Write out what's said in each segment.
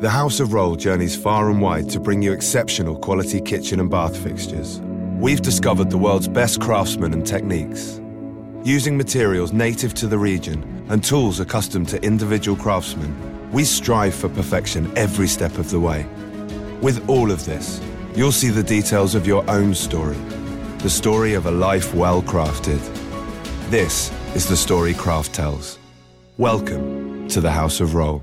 The House of Roll journeys far and wide to bring you exceptional quality kitchen and bath fixtures. We've discovered the world's best craftsmen and techniques. Using materials native to the region and tools accustomed to individual craftsmen, we strive for perfection every step of the way. With all of this, you'll see the details of your own story, the story of a life well crafted. This is the story Craft tells. Welcome to the House of Roll.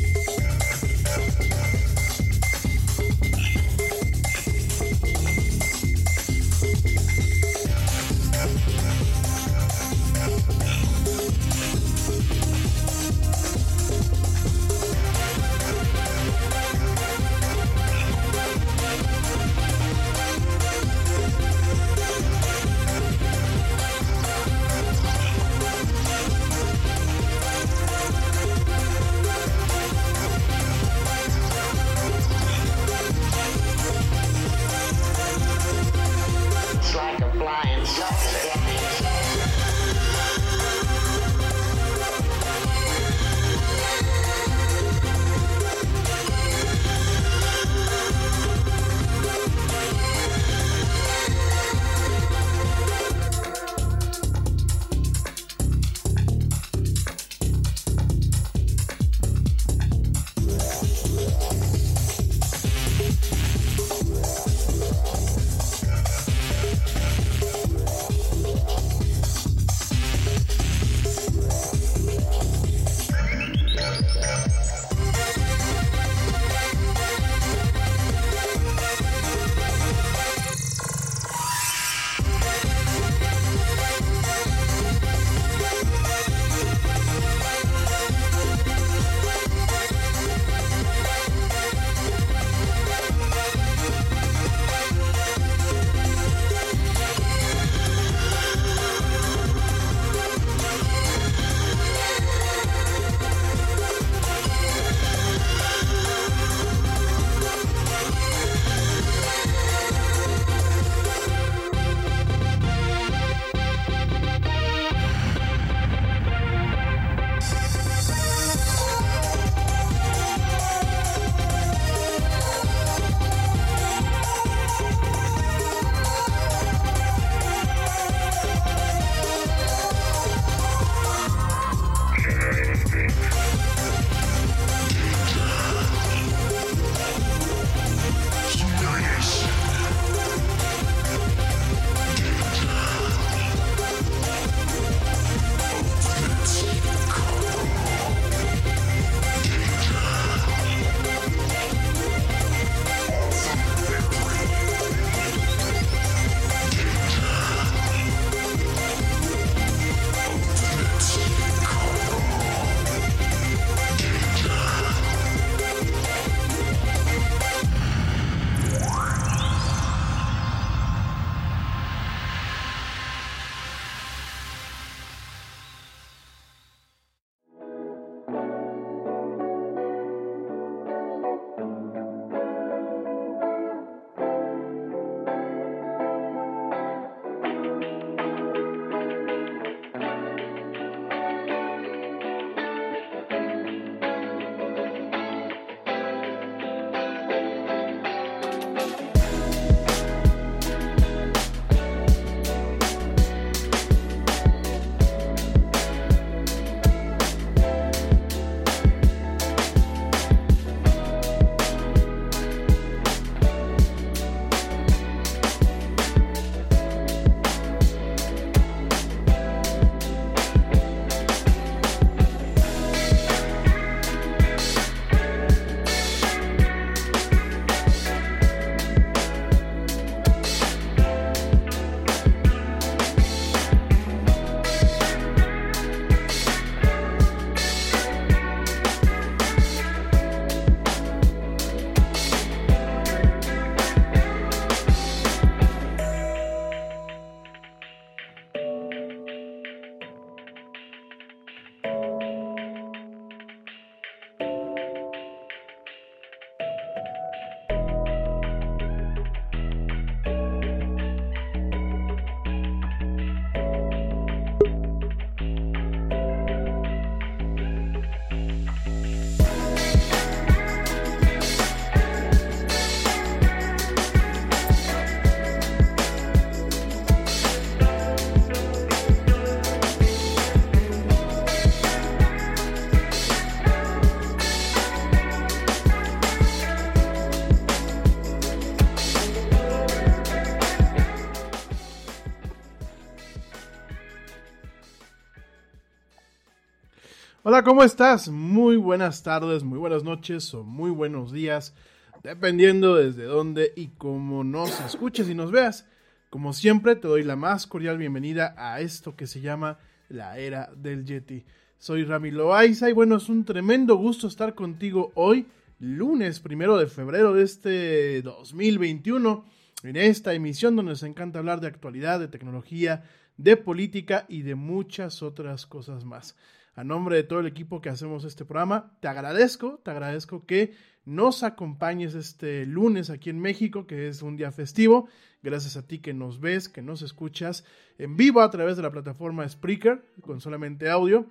Hola, ¿cómo estás? Muy buenas tardes, muy buenas noches o muy buenos días, dependiendo desde dónde y cómo nos escuches y nos veas. Como siempre, te doy la más cordial bienvenida a esto que se llama la era del Yeti. Soy Rami Loaiza y bueno, es un tremendo gusto estar contigo hoy, lunes primero de febrero de este 2021, en esta emisión donde nos encanta hablar de actualidad, de tecnología, de política y de muchas otras cosas más. A nombre de todo el equipo que hacemos este programa, te agradezco, te agradezco que nos acompañes este lunes aquí en México, que es un día festivo. Gracias a ti que nos ves, que nos escuchas en vivo a través de la plataforma Spreaker, con solamente audio,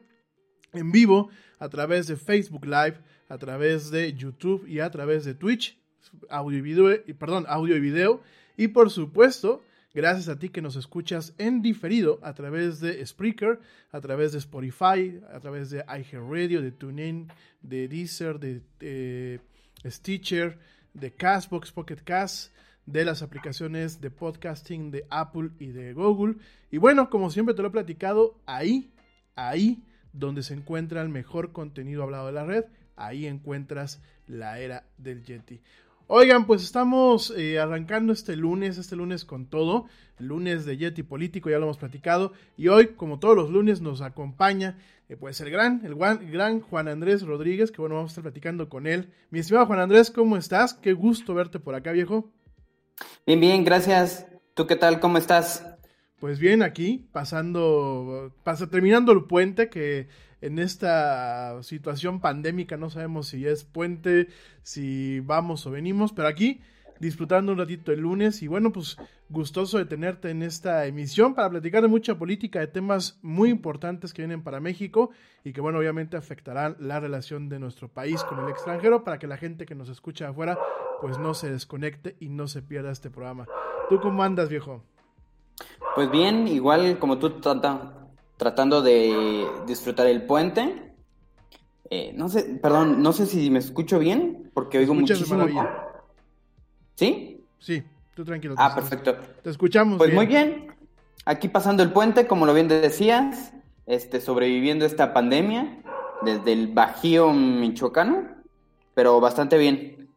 en vivo a través de Facebook Live, a través de YouTube y a través de Twitch, audio y video, perdón, audio y video, y por supuesto, gracias a ti que nos escuchas en diferido a través de Spreaker, a través de Spotify, a través de iHeartRadio, de TuneIn, de Deezer, de, Stitcher, de Castbox, Pocket Cast, de las aplicaciones de podcasting de Apple y de Google. Y bueno, como siempre te lo he platicado, ahí, ahí donde se encuentra el mejor contenido hablado de la red, ahí encuentras la era del Yeti. Oigan, pues estamos eh, arrancando este lunes, este lunes con todo, el lunes de Yeti Político, ya lo hemos platicado, y hoy, como todos los lunes, nos acompaña eh, pues el gran, el gran Juan Andrés Rodríguez, que bueno, vamos a estar platicando con él. Mi estimado Juan Andrés, ¿cómo estás? Qué gusto verte por acá, viejo. Bien, bien, gracias. ¿Tú qué tal? ¿Cómo estás? Pues bien, aquí, pasando, pasa, terminando el puente que en esta situación pandémica, no sabemos si es puente, si vamos o venimos, pero aquí disfrutando un ratito el lunes y bueno, pues gustoso de tenerte en esta emisión para platicar de mucha política, de temas muy importantes que vienen para México y que bueno, obviamente afectarán la relación de nuestro país con el extranjero para que la gente que nos escucha afuera pues no se desconecte y no se pierda este programa. ¿Tú cómo andas, viejo? Pues bien, igual como tú trata, tratando de disfrutar el puente. Eh, no sé, perdón, no sé si me escucho bien, porque oigo muchísimo. ¿Sí? Sí, tú tranquilo. Ah, perfecto. Te escuchamos. Pues muy bien. Aquí pasando el puente, como lo bien decías, este, sobreviviendo esta pandemia desde el Bajío Michoacano, pero bastante bien.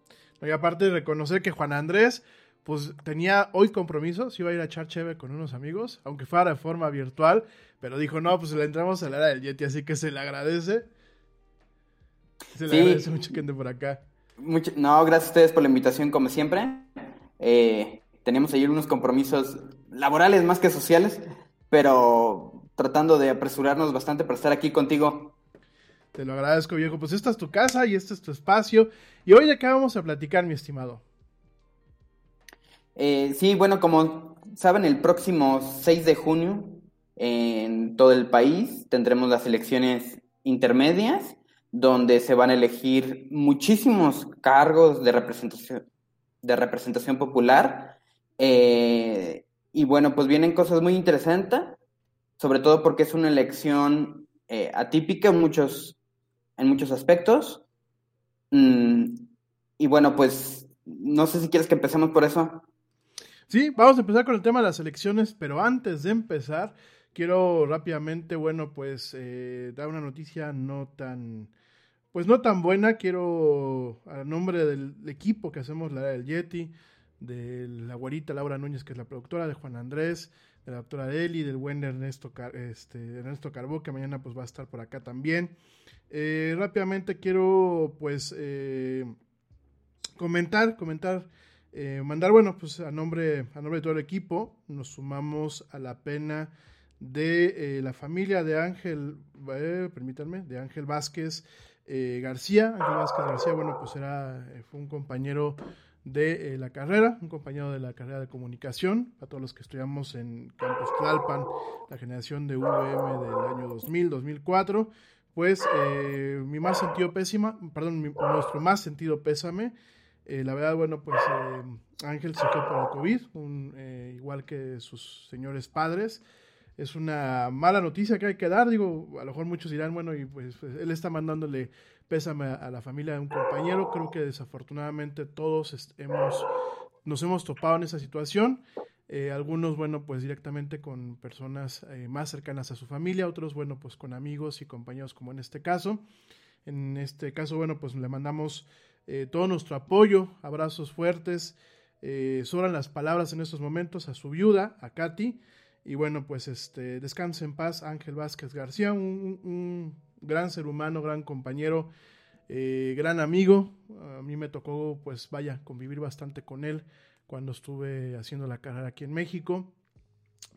Y aparte de reconocer que Juan Andrés, pues tenía hoy compromisos, iba a ir a echar cheve con unos amigos, aunque fuera de forma virtual, pero dijo, no, pues le entramos a la era del Yeti, así que se le agradece. Se le agradece mucho que ande por acá. no, gracias a ustedes por la invitación, como siempre. Eh, tenemos ayer unos compromisos laborales más que sociales, pero tratando de apresurarnos bastante para estar aquí contigo. Te lo agradezco, viejo. Pues esta es tu casa y este es tu espacio. ¿Y hoy de qué vamos a platicar, mi estimado? Eh, sí, bueno, como saben, el próximo 6 de junio en todo el país tendremos las elecciones intermedias, donde se van a elegir muchísimos cargos de representación, de representación popular. Eh, y bueno, pues vienen cosas muy interesantes, sobre todo porque es una elección eh, atípica en muchos, en muchos aspectos. Mm, y bueno, pues no sé si quieres que empecemos por eso. Sí, vamos a empezar con el tema de las elecciones, pero antes de empezar, quiero rápidamente, bueno, pues eh, dar una noticia no tan, pues no tan buena. Quiero, a nombre del equipo que hacemos la del Yeti, de la güerita Laura Núñez, que es la productora, de Juan Andrés, de la doctora Eli, del buen Ernesto, este, Ernesto Carbó, que mañana pues va a estar por acá también. Eh, rápidamente quiero pues eh, comentar, comentar, mandar, bueno, pues a nombre, a nombre de todo el equipo, nos sumamos a la pena de eh, la familia de Ángel, eh, permítanme, de Ángel Vázquez eh, García. Ángel Vázquez García, bueno, pues era, fue un compañero de la carrera, un compañero de la carrera de comunicación, a todos los que estudiamos en Campus Tlalpan, la generación de VM del año 2000, 2004, pues mi más sentido pésima, perdón, nuestro más sentido pésame, la verdad, bueno, pues Ángel se fue por el COVID, igual que sus señores padres, es una mala noticia que hay que dar. Digo, a lo mejor muchos dirán, bueno, y pues, pues él está mandándole pésame a, la familia de un compañero. Creo que desafortunadamente todos hemos, nos hemos topado en esa situación. Eh, algunos, bueno, pues directamente con personas eh, más cercanas a su familia, otros, bueno, pues con amigos y compañeros como en este caso. En este caso, bueno, pues le mandamos eh, todo nuestro apoyo, abrazos fuertes, sobran las palabras en estos momentos a su viuda, a Katy, y bueno, pues este, descanse en paz Ángel Vázquez García, un, gran ser humano, gran compañero, gran amigo. A mí me tocó, pues vaya, convivir bastante con él cuando estuve haciendo la carrera aquí en México.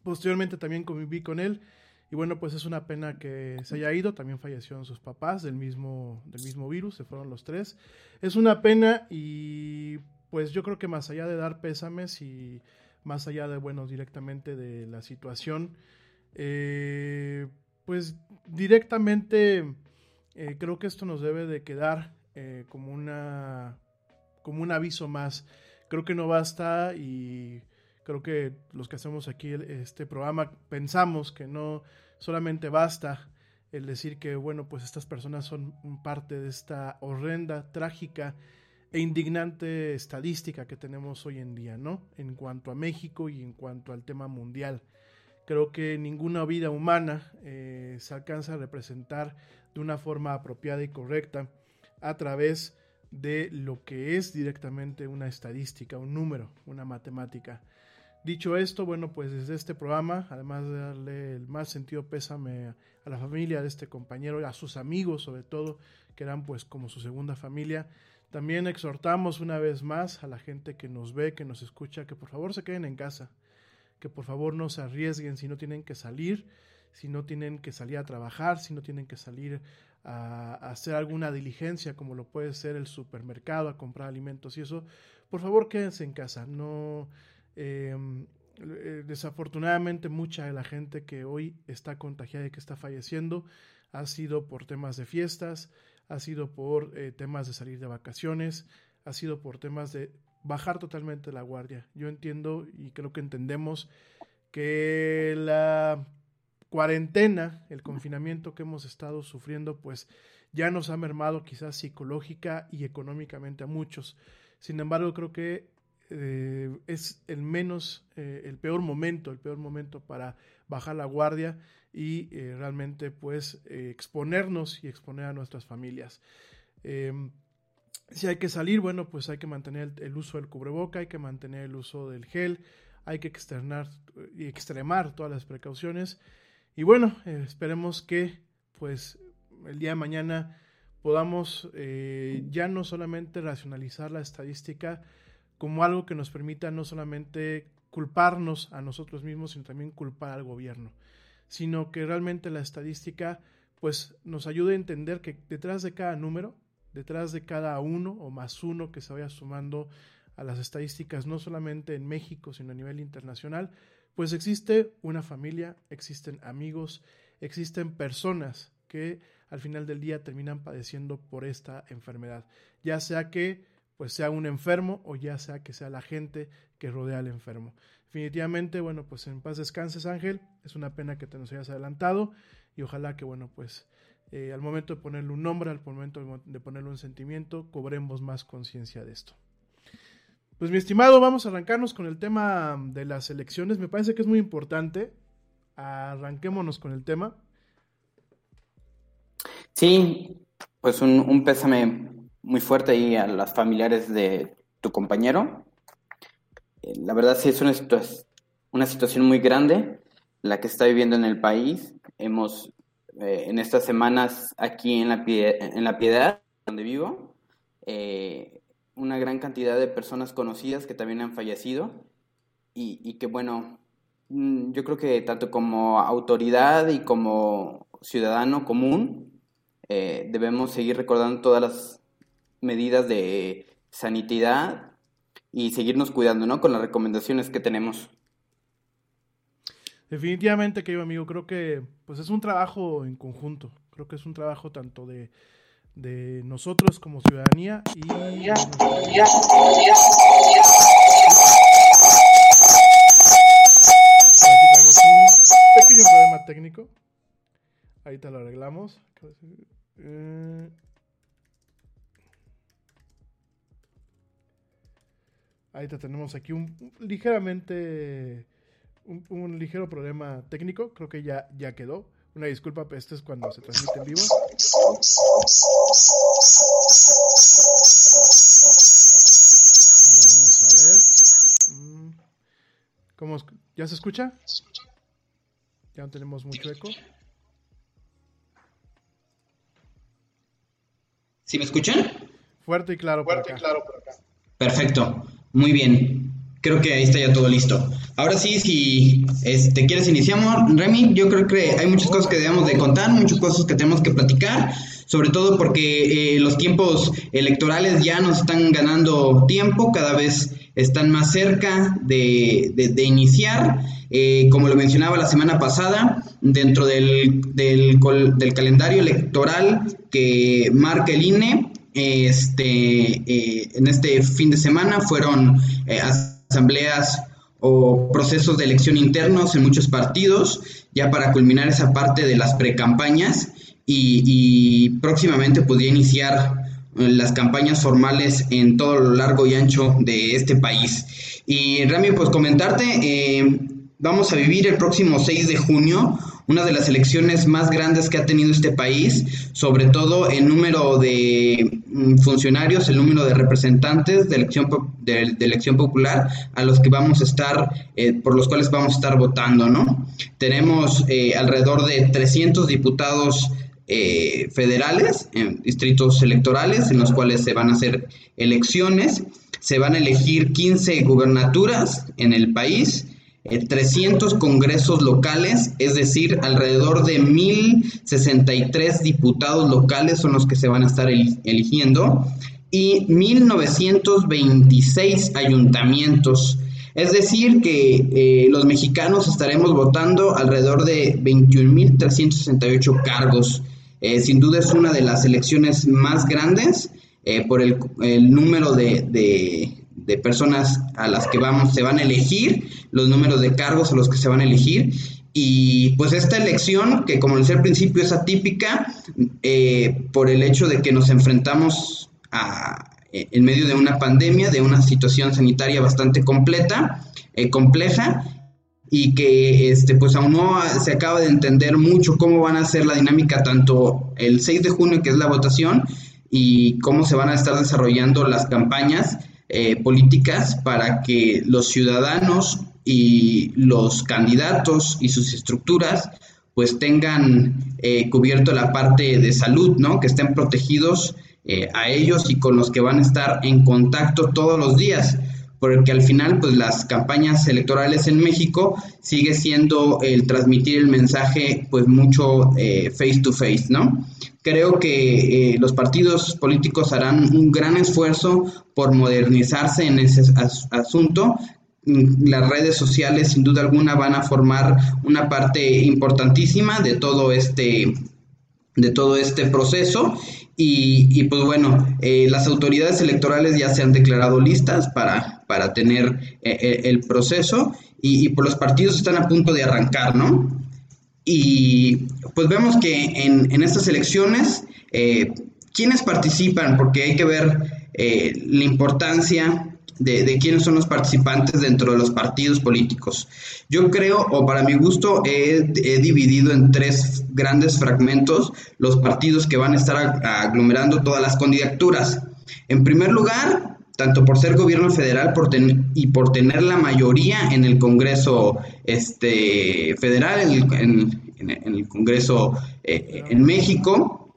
Posteriormente también conviví con él y bueno, pues es una pena que se haya ido, también fallecieron sus papás del mismo, del mismo virus, se fueron los tres. Es una pena y pues yo creo que más allá de dar pésames y más allá de, bueno, directamente de la situación, eh, pues directamente eh, creo que esto nos debe de quedar eh, como, una, como un aviso más creo que no basta y creo que los que hacemos aquí este programa pensamos que no solamente basta el decir que, bueno, pues estas personas son parte de esta horrenda, trágica e indignante estadística que tenemos hoy en día, ¿no? En cuanto a México y en cuanto al tema mundial. Creo que ninguna vida humana eh, se alcanza a representar de una forma apropiada y correcta a través de lo que es directamente una estadística, un número, una matemática. Dicho esto, bueno, pues desde este programa, además de darle el más sentido pésame a la familia de este compañero, a sus amigos sobre todo, que eran pues como su segunda familia, también exhortamos una vez más a la gente que nos ve, que nos escucha, que por favor se queden en casa, que por favor no se arriesguen si no tienen que salir, si no tienen que salir a trabajar, si no tienen que salir a, hacer alguna diligencia como lo puede ser el supermercado, a comprar alimentos y eso, por favor quédense en casa. No, eh, desafortunadamente mucha de la gente que hoy está contagiada y que está falleciendo ha sido por temas de fiestas, ha sido por eh, temas de salir de vacaciones, ha sido por temas de bajar totalmente la guardia. Yo entiendo y creo que entendemos que la cuarentena, el confinamiento que hemos estado sufriendo, pues ya nos ha mermado quizás psicológica y económicamente a muchos. Sin embargo, creo que eh, es el menos, eh, el peor momento, el peor momento para bajar la guardia y eh, realmente pues exponernos y exponer a nuestras familias. Em, si hay que salir, bueno, pues hay que mantener el, el, uso del cubreboca, hay que mantener el uso del gel, hay que externar y extremar todas las precauciones y bueno, esperemos que pues el día de mañana podamos ya no solamente racionalizar la estadística como algo que nos permita no solamente culparnos a nosotros mismos, sino también culpar al gobierno, sino que realmente la estadística pues nos ayude a entender que detrás de cada número, detrás de cada uno o más uno que se vaya sumando a las estadísticas, no solamente en México, sino a nivel internacional, pues existe una familia, existen amigos, existen personas que al final del día terminan padeciendo por esta enfermedad, ya sea que pues sea un enfermo o ya sea que sea la gente que rodea al enfermo. Definitivamente, bueno, pues en paz descanses Ángel, es una pena que te nos hayas adelantado y ojalá que, bueno, pues eh, al momento de ponerle un nombre, al momento de ponerle un sentimiento, cobremos más conciencia de esto. Pues mi estimado, vamos a arrancarnos con el tema de las elecciones. Me parece que es muy importante. Arranquémonos con el tema. Sí, pues un, pésame muy fuerte ahí a las familiares de tu compañero. Eh, la verdad sí es una, una situación muy grande la que está viviendo en el país. Hemos, eh, en estas semanas aquí en la, en la Piedad, donde vivo, eh, una gran cantidad de personas conocidas que también han fallecido y, que bueno, mm, yo creo que tanto como autoridad y como ciudadano común eh, debemos seguir recordando todas las medidas de sanidad y seguirnos cuidando, ¿no? Con las recomendaciones que tenemos. Definitivamente, querido amigo, creo que pues es un trabajo en conjunto. Creo que es un trabajo tanto de de nosotros como ciudadanía y aquí tenemos un pequeño problema técnico ahorita lo arreglamos eh, Ahorita tenemos aquí un, un ligeramente, un, un ligero problema técnico. Creo que ya, ya quedó. Una disculpa, pero esto es cuando se transmite en vivo. A ver, vamos a ver. Mm, ¿Cómo, ¿Ya se escucha? Ya no tenemos mucho eco. ¿Sí me escuchan? Fuerte y claro por acá. Perfecto, muy bien. Creo que ahí está ya todo listo. Ahora sí, si este, quieres iniciamos, Remy, yo creo que hay muchas cosas que debemos de contar, muchas cosas que tenemos que platicar, sobre todo porque eh, los tiempos electorales ya nos están ganando tiempo, cada vez están más cerca de, de- iniciar. Eh, como lo mencionaba la semana pasada, dentro del, del del calendario electoral que marca el INE, este, eh, en este fin de semana fueron eh, asambleas o procesos de elección internos en muchos partidos, ya para culminar esa parte de las precampañas y, y próximamente podría iniciar eh, las campañas formales en todo lo largo y ancho de este país. Y Rami, pues comentarte, eh, vamos a vivir el próximo 6 de junio una de las elecciones más grandes que ha tenido este país, sobre todo el número de mm, funcionarios, el número de representantes de elección, de, elección popular a los que vamos a estar, eh, por los cuales vamos a estar votando, ¿no? Tenemos eh, alrededor de 300 diputados eh, federales, en distritos electorales, en los cuales se van a hacer elecciones. Se van a elegir 15 gubernaturas en el país, 300 congresos locales, es decir, alrededor de 1063 diputados locales son los que se van a estar el- eligiendo y 1926 ayuntamientos. Es decir, que eh, los mexicanos estaremos votando alrededor de 21.368 cargos. Eh, sin duda es una de las elecciones más grandes eh, por el, número de- de personas a las que vamos, se van a elegir, los números de cargos a los que se van a elegir. Y pues esta elección, que como decía al principio es atípica, eh, por el hecho de que nos enfrentamos a, eh, en medio de una pandemia, de una situación sanitaria bastante completa, eh, compleja, y que este pues aún no se acaba de entender mucho cómo van a ser la dinámica tanto el 6 de junio que es la votación y cómo se van a estar desarrollando las campañas eh, políticas para que los ciudadanos y los candidatos y sus estructuras pues tengan eh, cubierto la parte de salud, ¿no? Que estén protegidos eh, a ellos y con los que van a estar en contacto todos los días porque al final pues las campañas electorales en México sigue siendo el transmitir el mensaje pues mucho eh, face to face, ¿no? Creo que eh, los partidos políticos harán un gran esfuerzo por modernizarse en ese as asunto. Mm, Las redes sociales sin duda alguna van a formar una parte importantísima de todo este de todo este proceso y, y, pues bueno, eh, las autoridades electorales ya se han declarado listas para, para tener eh, el proceso y, y, pues los partidos están a punto de arrancar, ¿no? Y pues vemos que en, en estas elecciones, eh, ¿quiénes participan? Porque hay que ver eh, la importancia de, de, quiénes son los participantes dentro de los partidos políticos. Yo creo, o para mi gusto, he, he dividido en tres grandes fragmentos los partidos que van a estar aglomerando todas las candidaturas. En primer lugar, tanto por ser gobierno federal por ten, y por tener la mayoría en el Congreso este, federal, en el, en, en el Congreso eh, en México,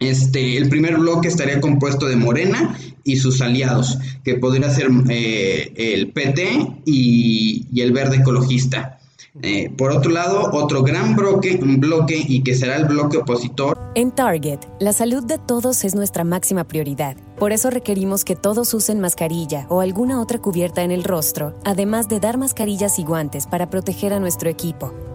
este, el primer bloque estaría compuesto de Morena y sus aliados, que podría ser eh, el PT y, el Verde Ecologista. Eh, por otro lado, otro gran bloque, un bloque y que será el bloque opositor. En Target, la salud de todos es nuestra máxima prioridad. Por eso requerimos que todos usen mascarilla o alguna otra cubierta en el rostro, además de dar mascarillas y guantes para proteger a nuestro equipo.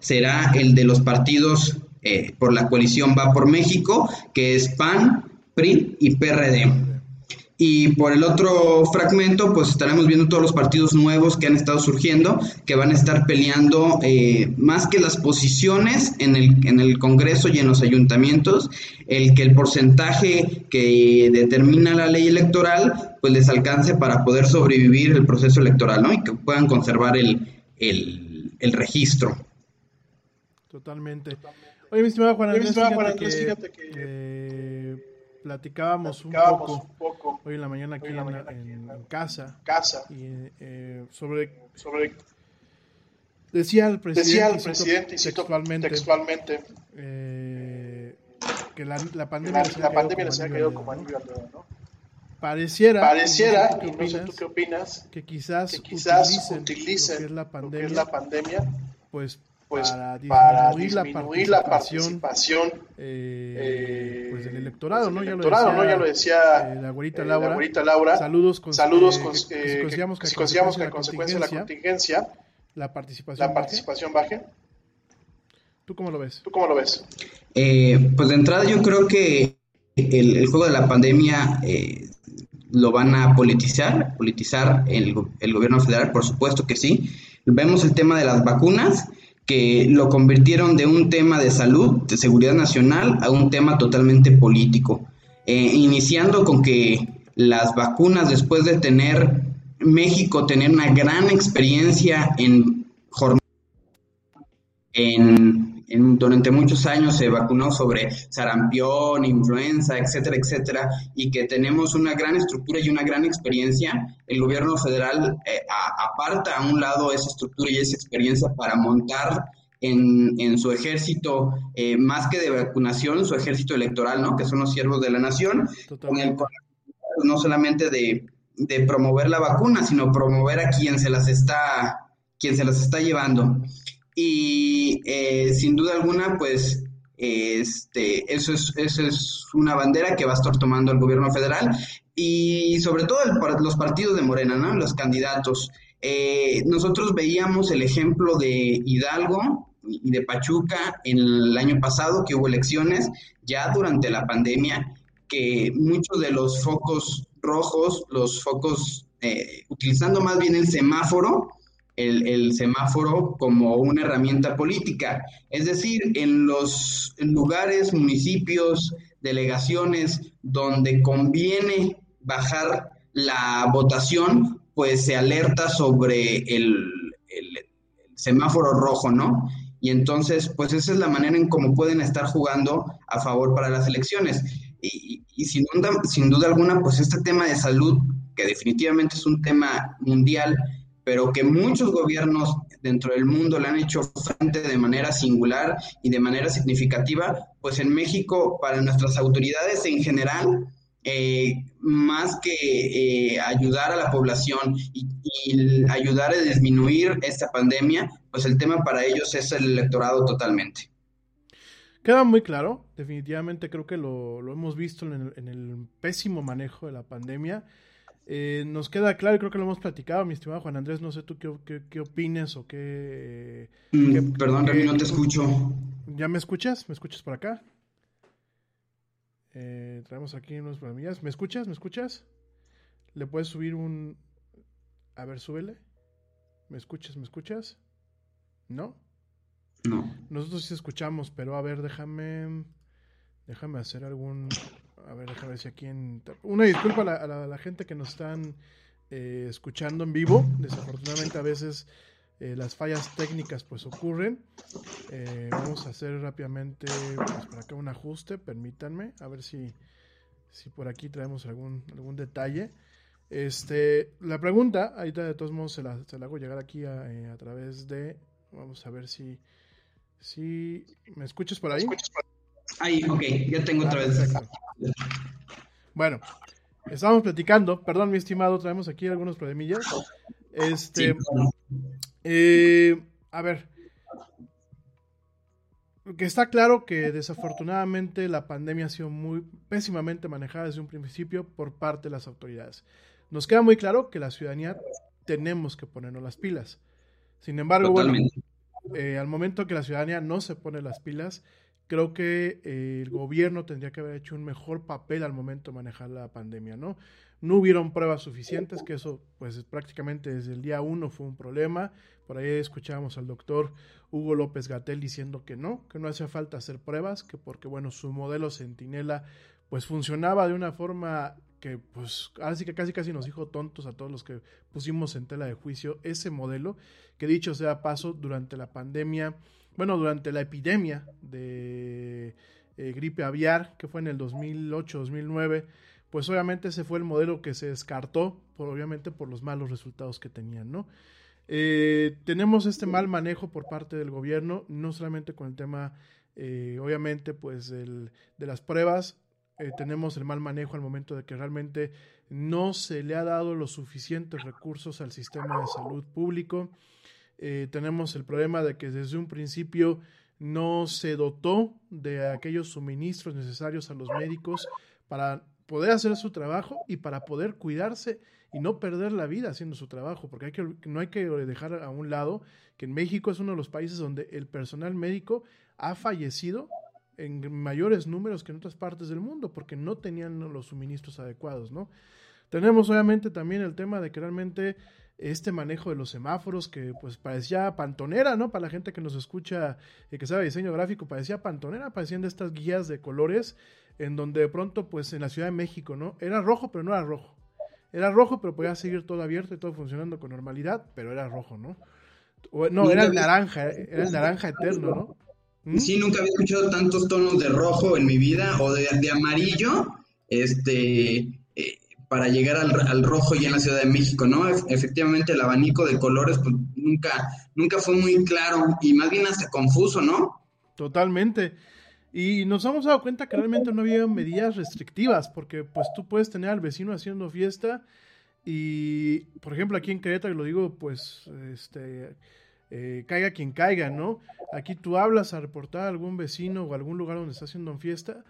Será el de los partidos eh, por la coalición Va por México, que es PAN, PRI y PRD. Y por el otro fragmento, pues estaremos viendo todos los partidos nuevos que han estado surgiendo, que van a estar peleando eh, más que las posiciones en el, en el Congreso y en los ayuntamientos, el que el porcentaje que determina la ley electoral, pues les alcance para poder sobrevivir el proceso electoral, ¿no? Y que puedan conservar el, el, el registro. Totalmente. Oye, mi estimado Juan Andrés, fíjate, que, eh, platicábamos, un, poco, hoy en la mañana aquí en, casa, casa y, eh, sobre, sobre decía el presidente, decía el presidente textualmente, textualmente eh, que la, la pandemia, la, la pandemia les ha caído como anillo al dedo, ¿no? Pareciera, pareciera, y no sé tú qué opinas, que quizás, que quizás utilicen, utilicen lo que es la pandemia, que es la pandemia pues pues, para disminuir, para la disminuir participación, la participación eh, eh, pues del electorado, pues, ¿no? Ya electorado, lo decía, ¿no? Ya lo decía eh, la güerita eh, Laura. la güerita Laura. Saludos con, Saludos eh, con, que- que eh, si que- consideramos que, si consideramos que a consecuencia de la contingencia la participación, la baje. participación baje. ¿Tú cómo lo ves? ¿Tú cómo lo ves? Eh, pues de entrada yo creo que el, el juego de la pandemia eh, lo van a politizar, politizar el, el gobierno federal, por supuesto que sí. Vemos el tema de las vacunas, que lo convirtieron de un tema de salud, de seguridad nacional, a un tema totalmente político. Eh, iniciando con que las vacunas, después de tener México, tener una gran experiencia en en, en- durante muchos años se vacunó sobre sarampión, influenza, etcétera, etcétera, y que tenemos una gran estructura y una gran experiencia, el gobierno federal eh, a- aparta a un lado esa estructura y esa experiencia para montar en, en su ejército, eh, más que de vacunación, su ejército electoral, ¿no? Que son los siervos de la nación, con el no solamente de, de promover la vacuna, sino promover a quien se las está, quien se las está llevando. Y eh, sin duda alguna, pues este, eso, es, eso es una bandera que va a estar tomando el gobierno federal y sobre todo los partidos de Morena, ¿no? los candidatos. Eh, nosotros veíamos el ejemplo de Hidalgo y de Pachuca en el año pasado, que hubo elecciones ya durante la pandemia, que muchos de los focos rojos, los focos, eh, utilizando más bien el semáforo, el, el semáforo como una herramienta política. Es decir, en los lugares, municipios, delegaciones donde conviene bajar la votación, pues se alerta sobre el, el- el semáforo rojo, ¿no? Y entonces, pues esa es la manera en cómo pueden estar jugando a favor para las elecciones. Y, y sin, duda, sin duda alguna, pues este tema de salud, que definitivamente es un tema mundial, pero que muchos gobiernos dentro del mundo le han hecho frente de manera singular y de manera significativa, pues en México, para nuestras autoridades en general, eh, más que eh, ayudar a la población y, ayudar a disminuir esta pandemia, pues el tema para ellos es el electorado totalmente. Queda muy claro, definitivamente creo que lo, lo hemos visto en el, en el pésimo manejo de la pandemia. Eh, nos queda claro y creo que lo hemos platicado, mi estimado Juan Andrés, no sé tú qué, qué, qué opines o qué... Mm, qué- perdón, Rami, no te escucho. ¿Ya me escuchas? ¿Me escuchas por acá? Eh, traemos aquí unos problemillas. ¿Me escuchas? ¿Me escuchas? ¿Le puedes subir un... A ver, súbele. ¿Me escuchas? ¿Me escuchas? ¿No? No. Nosotros sí escuchamos, pero a ver, déjame. Déjame hacer algún. A ver, déjame ver si aquí en. Una disculpa a la, gente que nos están eh, escuchando en vivo. Desafortunadamente, a veces eh, las fallas técnicas pues ocurren. Eh, vamos a hacer rápidamente pues, por acá un ajuste. Permítanme. A ver si, si por aquí traemos algún, algún detalle. Este, la pregunta, ahorita de todos modos se la, se la hago llegar aquí a, través de. Vamos a ver si. Sí, ¿me escuchas por ahí? Ahí, ok, ya tengo otra vez. Bueno, estábamos platicando, perdón mi estimado, traemos aquí algunos problemillas. Este, eh, a ver, que está claro que desafortunadamente la pandemia ha sido muy pésimamente manejada desde un principio por parte de las autoridades. Nos queda muy claro que la ciudadanía tenemos que ponernos las pilas. Sin embargo, bueno, eh, al momento que la ciudadanía no se pone las pilas, creo que eh, el gobierno tendría que haber hecho un mejor papel al momento de manejar la pandemia, ¿no? No hubieron pruebas suficientes, que eso, pues prácticamente desde el día uno fue un problema. Por ahí escuchábamos al doctor Hugo López Gatel diciendo que no, que no hacía falta hacer pruebas, que porque, bueno, su modelo Centinela, pues funcionaba de una forma que, pues, así que casi casi nos dijo tontos a todos los que pusimos en tela de juicio ese modelo, que dicho sea paso, durante la pandemia, bueno, durante la epidemia de eh, gripe aviar, que fue en el 2008-2009, pues obviamente ese fue el modelo que se descartó, por, obviamente por los malos resultados que tenían, ¿no? Eh, tenemos este mal manejo por parte del gobierno, no solamente con el tema, eh, obviamente, pues el, de las pruebas, eh, tenemos el mal manejo al momento de que realmente no se le ha dado los suficientes recursos al sistema de salud público. Tenemos el problema de que desde un principio no se dotó de aquellos suministros necesarios a los médicos para poder hacer su trabajo y para poder cuidarse y no perder la vida haciendo su trabajo, porque hay que, no hay que dejar a un lado que en México es uno de los países donde el personal médico ha fallecido en mayores números que en otras partes del mundo, porque no tenían los suministros adecuados, ¿no? Tenemos obviamente también el tema de que realmente este manejo de los semáforos que pues parecía pantonera, ¿no? Para la gente que nos escucha y que sabe diseño gráfico, parecía pantonera, parecían de estas guías de colores en donde de pronto, pues en la Ciudad de México, ¿no? Era rojo, pero no era rojo. Era rojo, pero podía seguir todo abierto y todo funcionando con normalidad, pero era rojo, ¿no? no, era el naranja, era el naranja eterno, ¿no? ¿Mm? Sí, nunca había escuchado tantos tonos de rojo en mi vida o de, amarillo, este, eh, para llegar al, rojo y en la Ciudad de México, ¿no? efectivamente, el abanico de colores, pues nunca, nunca fue muy claro y más bien hasta confuso, ¿no? Totalmente. Y nos hemos dado cuenta que realmente no había medidas restrictivas, porque pues tú puedes tener al vecino haciendo fiesta y, por ejemplo, aquí en Querétaro, lo digo, pues, este, eh, caiga quien caiga, ¿no? Aquí tú hablas a reportar a algún vecino o algún lugar donde está haciendo fiesta.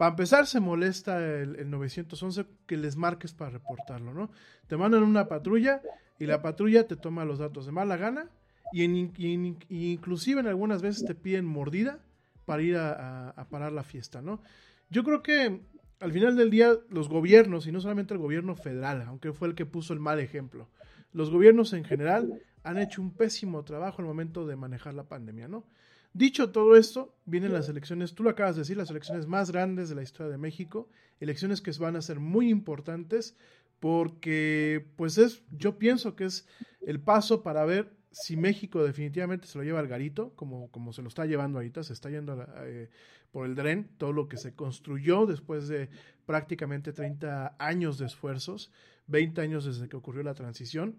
Para empezar, se molesta el, 911 que les marques para reportarlo, ¿no? Te mandan una patrulla y la patrulla te toma los datos de mala gana y, en, inclusive en algunas veces te piden mordida para ir a, parar la fiesta, ¿no? Yo creo que al final del día los gobiernos, y no solamente el gobierno federal, aunque fue el que puso el mal ejemplo, los gobiernos en general han hecho un pésimo trabajo al momento de manejar la pandemia, ¿no? Dicho todo esto, vienen las elecciones, tú lo acabas de decir, las elecciones más grandes de la historia de México, elecciones que van a ser muy importantes porque, pues es, yo pienso que es el paso para ver si México definitivamente se lo lleva al garito, como, como se lo está llevando ahorita, se está yendo eh, por el dren, todo lo que se construyó después de prácticamente 30 años de esfuerzos, 20 años desde que ocurrió la transición,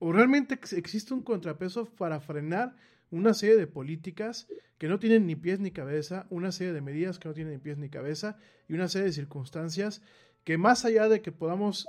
o realmente existe un contrapeso para frenar una serie de políticas que no tienen ni pies ni cabeza, una serie de medidas que no tienen ni pies ni cabeza y una serie de circunstancias que más allá de que podamos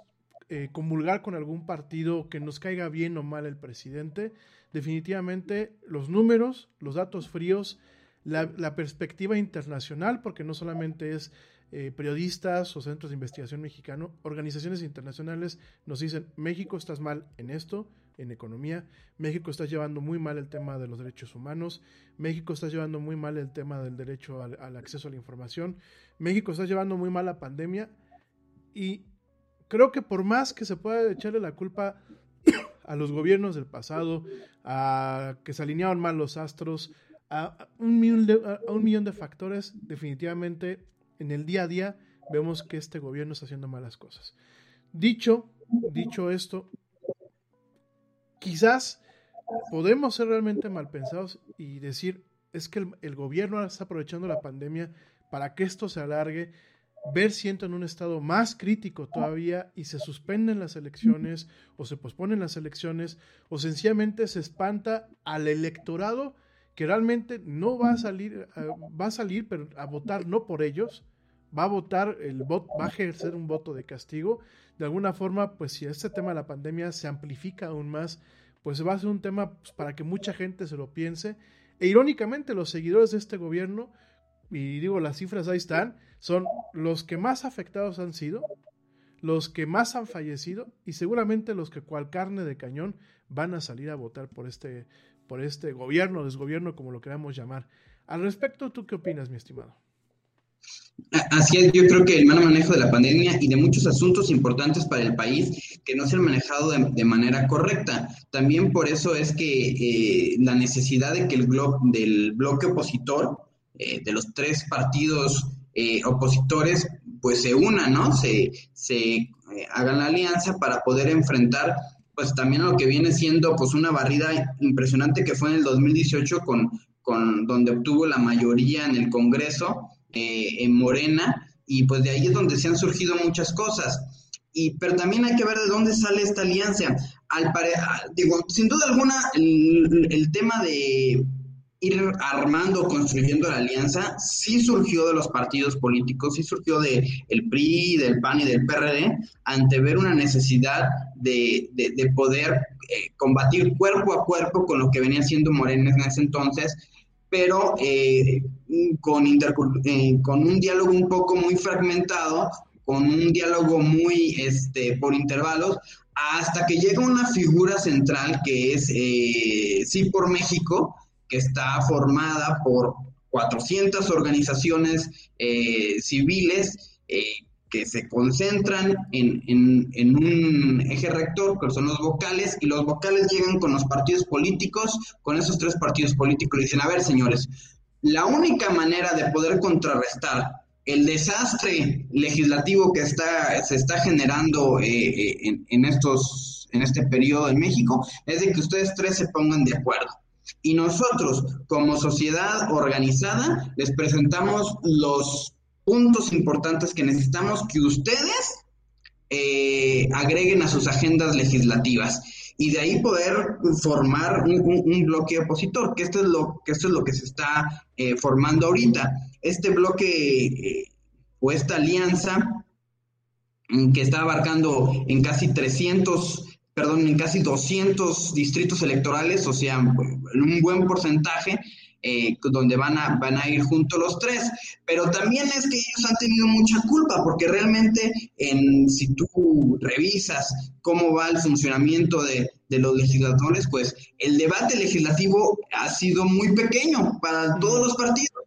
eh, comulgar con algún partido que nos caiga bien o mal el presidente. Definitivamente los números, los datos fríos, la, perspectiva internacional, porque no solamente es eh, periodistas o centros de investigación mexicano, organizaciones internacionales nos dicen, México estás mal en esto, en economía, México está llevando muy mal el tema de los derechos humanos, México está llevando muy mal el tema del derecho al, acceso a la información, México está llevando muy mal la pandemia. Y creo que por más que se pueda echarle la culpa a los gobiernos del pasado, a que se alinearon mal los astros, a un, millón de, a un millón de factores, definitivamente en el día a día vemos que este gobierno está haciendo malas cosas. Dicho, dicho esto, quizás podemos ser realmente mal pensados y decir, es que el, el gobierno está aprovechando la pandemia para que esto se alargue, ver siento en un estado más crítico todavía y se suspenden las elecciones o se posponen las elecciones o sencillamente se espanta al electorado que realmente no va a salir, eh, va a salir, pero a votar no por ellos, va a votar, el voto, va a ejercer un voto de castigo. De alguna forma, pues si este tema de la pandemia se amplifica aún más, pues va a ser un tema pues, para que mucha gente se lo piense. E irónicamente, los seguidores de este gobierno, y digo, las cifras ahí están, son los que más afectados han sido, los que más han fallecido y seguramente los que cual carne de cañón van a salir a votar por este, por este gobierno, desgobierno, como lo queramos llamar. Al respecto, ¿tú qué opinas, mi estimado? Así es, yo creo que el mal manejo de la pandemia y de muchos asuntos importantes para el país que no se han manejado de, manera correcta. También por eso es que eh, la necesidad de que el del bloque opositor, eh, de los tres partidos eh, opositores, pues se unan, ¿no? Se, se hagan la alianza para poder enfrentar pues también lo que viene siendo pues una barrida impresionante que fue en el 2018 con, con donde obtuvo la mayoría en el Congreso eh, en Morena, y pues de ahí es donde se han surgido muchas cosas. Y, pero también hay que ver de dónde sale esta alianza. Sin duda alguna, el, tema de ir armando, construyendo la alianza, sí surgió de los partidos políticos, sí surgió de el PRI, del PAN y del PRD, ante ver una necesidad de, de, poder eh, combatir cuerpo a cuerpo con lo que venía siendo Morena en ese entonces, pero eh, con, eh, con un diálogo un poco muy fragmentado, con un diálogo muy este, por intervalos, hasta que llega una figura central que es eh, Sí por México, que está formada por 400 organizaciones eh, civiles que se concentran en, en, un eje rector, que son los vocales, y los vocales llegan con los partidos políticos, con esos tres partidos políticos, y dicen, a ver, señores, la única manera de poder contrarrestar el desastre legislativo que está, se está generando eh, eh, en, en, estos, en este periodo en México es de que ustedes tres se pongan de acuerdo. Y nosotros, como sociedad organizada, les presentamos los puntos importantes que necesitamos que ustedes eh, agreguen a sus agendas legislativas y de ahí poder formar un, bloque opositor, que esto es lo que esto es lo que se está eh, formando ahorita. Este bloque eh, o esta alianza mm, que está abarcando en casi 300, perdón, en casi 200 distritos electorales, o sea, un buen porcentaje, eh, donde van a, van a ir juntos los tres. Pero también es que ellos han tenido mucha culpa, porque realmente en, si tú revisas cómo va el funcionamiento de, los legisladores, pues el debate legislativo ha sido muy pequeño para todos los partidos.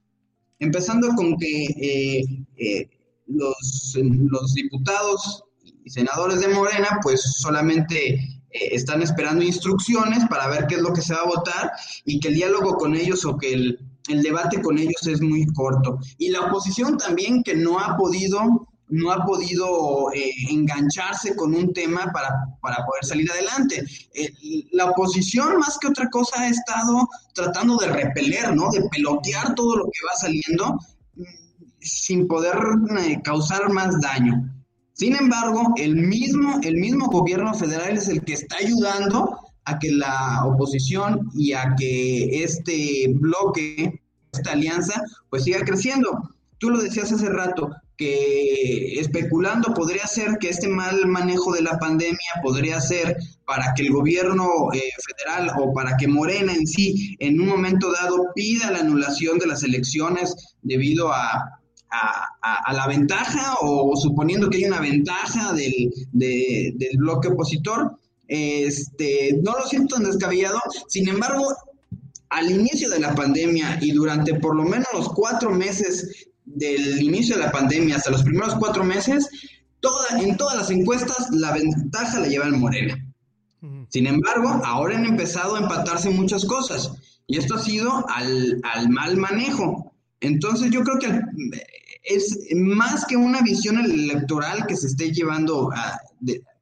Empezando con que eh, eh, los, diputados y senadores de Morena, pues solamente están esperando instrucciones para ver qué es lo que se va a votar y que el diálogo con ellos o que el, debate con ellos es muy corto. Y la oposición también que no ha podido no ha podido eh, engancharse con un tema para, poder salir adelante. Eh, la oposición, más que otra cosa, ha estado tratando de repeler, ¿no? De pelotear todo lo que va saliendo mm, sin poder causar más daño. Sin embargo, el mismo, el mismo gobierno federal es el que está ayudando a que la oposición y a que este bloque, esta alianza, pues siga creciendo. Tú lo decías hace rato, que especulando podría ser que este mal manejo de la pandemia podría ser para que el gobierno eh, federal o para que Morena en sí en un momento dado pida la anulación de las elecciones debido a, a, la ventaja o suponiendo que hay una ventaja del, del bloque opositor. Este, no lo siento tan descabellado, sin embargo, al inicio de la pandemia y durante por lo menos los cuatro meses del inicio de la pandemia hasta los primeros cuatro meses, toda, en todas las encuestas la ventaja la lleva el Morena. Sin embargo, ahora han empezado a empatarse muchas cosas y esto ha sido al, al mal manejo. Entonces yo creo que es más que una visión electoral que se esté llevando a,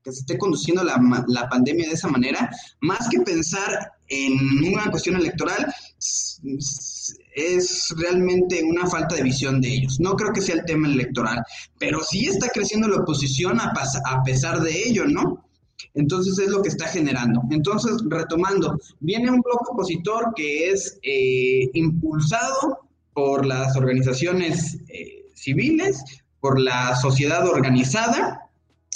que se esté conduciendo la, la, pandemia de esa manera, más que pensar en una cuestión electoral, es realmente una falta de visión de ellos. No creo que sea el tema electoral, pero sí está creciendo la oposición a, a pesar de ello, ¿no? Entonces es lo que está generando. Entonces, retomando, viene un bloque opositor que es eh, impulsado por las organizaciones eh, civiles, por la sociedad organizada,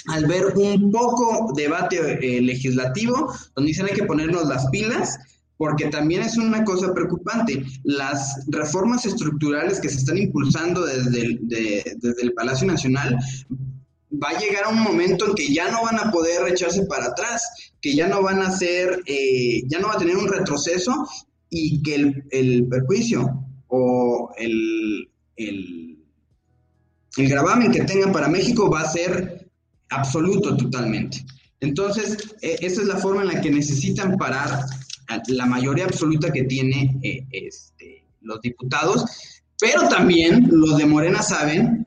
al ver un poco debate eh, legislativo, donde dicen hay que ponernos las pilas, porque también es una cosa preocupante. Las reformas estructurales que se están impulsando desde el, desde el Palacio Nacional va a llegar a un momento en que ya no van a poder echarse para atrás, que ya no van a ser, eh, ya no va a tener un retroceso y que el, el perjuicio o el, el, el gravamen que tengan para México va a ser absoluto totalmente. Entonces, e, esa es la forma en la que necesitan parar la mayoría absoluta que tiene eh, este, los diputados, pero también los de Morena saben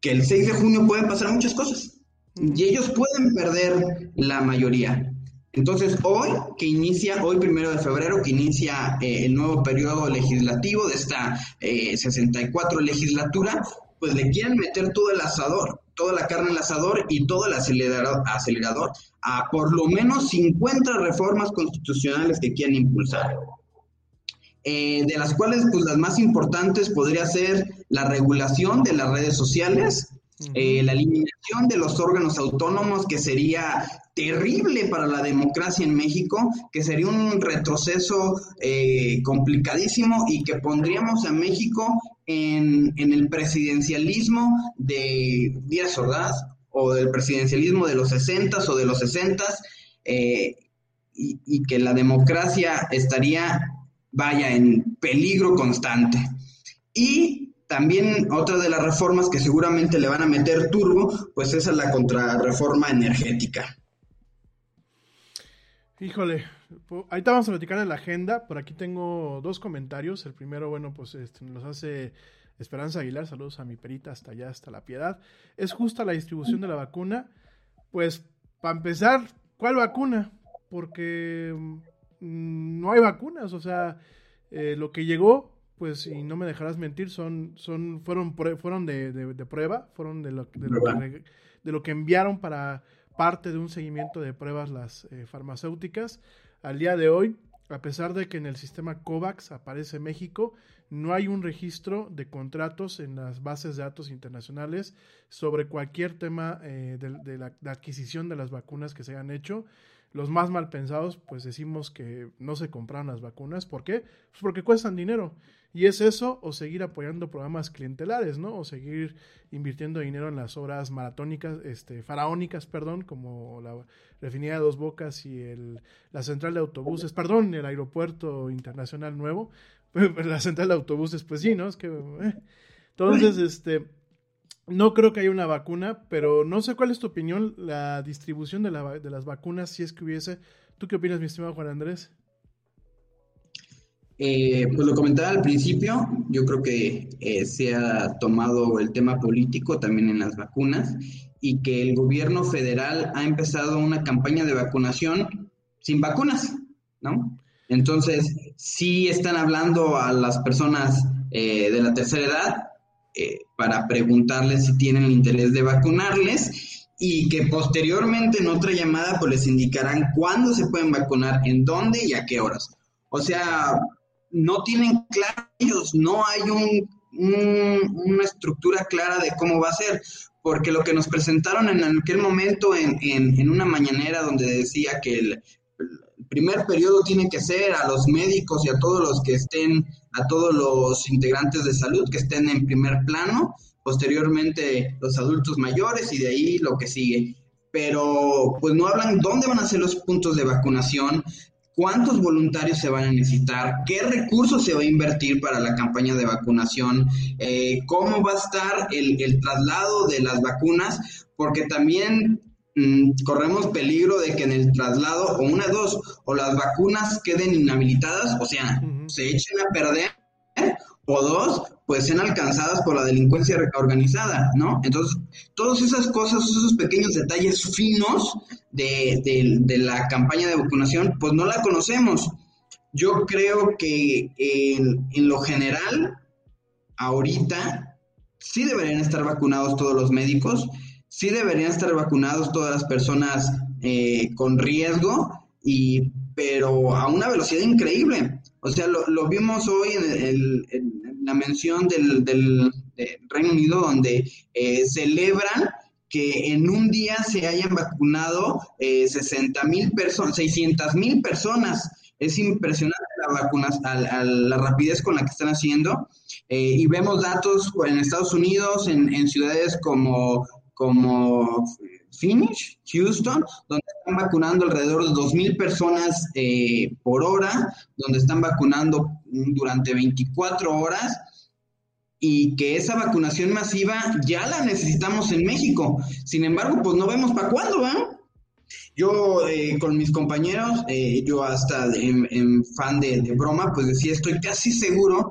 que el 6 de junio pueden pasar muchas cosas y ellos pueden perder la mayoría. Entonces, hoy que inicia, hoy primero de febrero, que inicia eh, el nuevo periodo legislativo de esta 64 eh, legislatura, pues le quieren meter todo el asador, toda la carne al asador y todo el acelerador, acelerador a por lo menos 50 reformas constitucionales que quieren impulsar. Eh, de las cuales pues las más importantes podría ser la regulación de las redes sociales, eh, la eliminación de los órganos autónomos, que sería terrible para la democracia en México, que sería un retroceso eh, complicadísimo y que pondríamos a México en, el presidencialismo de Díaz Ordaz o del presidencialismo de los 60 o de los 60 eh, y, y que la democracia estaría, vaya, en peligro constante. Y también otra de las reformas que seguramente le van a meter turbo, pues esa es la contrarreforma energética. Híjole, ahorita vamos a platicar en la agenda. Por aquí tengo dos comentarios. El primero, bueno, pues este, nos hace Esperanza Aguilar. Saludos a mi perita hasta allá, hasta la piedad. ¿Es justa la distribución de la vacuna? Pues, para empezar, ¿cuál vacuna? Porque mm, no hay vacunas. O sea, eh, lo que llegó pues, y no me dejarás mentir, son, son, fueron, fueron de, de, prueba, fueron de lo, de lo, que, de lo que enviaron para parte de un seguimiento de pruebas las eh, farmacéuticas. Al día de hoy, a pesar de que en el sistema COVAX aparece México, no hay un registro de contratos en las bases de datos internacionales sobre cualquier tema eh, de, la, de, adquisición de las vacunas que se hayan hecho. Los más mal pensados, pues decimos que no se compraron las vacunas. ¿Por qué? Pues porque cuestan dinero. Y es eso o seguir apoyando programas clientelares, ¿no? O seguir invirtiendo dinero en las obras maratónicas, este, faraónicas, perdón, como la refinería de Dos Bocas y el, la central de autobuses, perdón, el aeropuerto internacional nuevo, la central de autobuses, pues sí, ¿no? Es que... Eh. Entonces, este... No creo que haya una vacuna, pero no sé cuál es tu opinión, la distribución de, la, de las vacunas, si es que hubiese. ¿Tú qué opinas, mi estimado Juan Andrés? Eh, pues lo comentaba al principio, yo creo que eh, se ha tomado el tema político también en las vacunas y que el gobierno federal ha empezado una campaña de vacunación sin vacunas, ¿no? Entonces, sí están hablando a las personas eh, de la tercera edad para preguntarles si tienen el interés de vacunarles y que posteriormente en otra llamada pues les indicarán cuándo se pueden vacunar, en dónde y a qué horas. O sea, no tienen claro ellos, no hay un, una estructura clara de cómo va a ser, porque lo que nos presentaron en aquel momento en, en, una mañanera donde decía que el, primer periodo tiene que ser a los médicos y a todos los que estén, a todos los integrantes de salud que estén en primer plano, posteriormente los adultos mayores y de ahí lo que sigue. Pero pues no hablan dónde van a ser los puntos de vacunación, cuántos voluntarios se van a necesitar, qué recursos se va a invertir para la campaña de vacunación, eh, cómo va a estar el, traslado de las vacunas, porque también mm, corremos peligro de que en el traslado, o una, dos, o las vacunas queden inhabilitadas, o sea, se echen a perder, o dos, pues sean alcanzadas por la delincuencia organizada, ¿no? Entonces, todas esas cosas, esos pequeños detalles finos de, la campaña de vacunación, pues no la conocemos. Yo creo que en, en lo general, ahorita, sí deberían estar vacunados todos los médicos, sí deberían estar vacunados todas las personas eh, con riesgo, y, pero a una velocidad increíble. O sea, lo, vimos hoy en, la mención del, del, Reino Unido, donde eh, celebran que en un día se hayan vacunado eh, 60 mil personas, 600 mil personas. Es impresionante la a, la rapidez con la que están haciendo. Eh, y vemos datos en Estados Unidos, en, en ciudades como, como Phoenix, Houston, donde están vacunando alrededor de 2.000 personas eh, por hora, donde están vacunando durante 24 horas y que esa vacunación masiva ya la necesitamos en México. Sin embargo, pues no vemos para cuándo, ¿va? Yo eh, con mis compañeros, eh, yo hasta en, fan de, broma, pues decía, estoy casi seguro.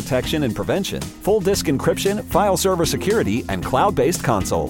detection and prevention, full disk encryption, file server security, and cloud based console.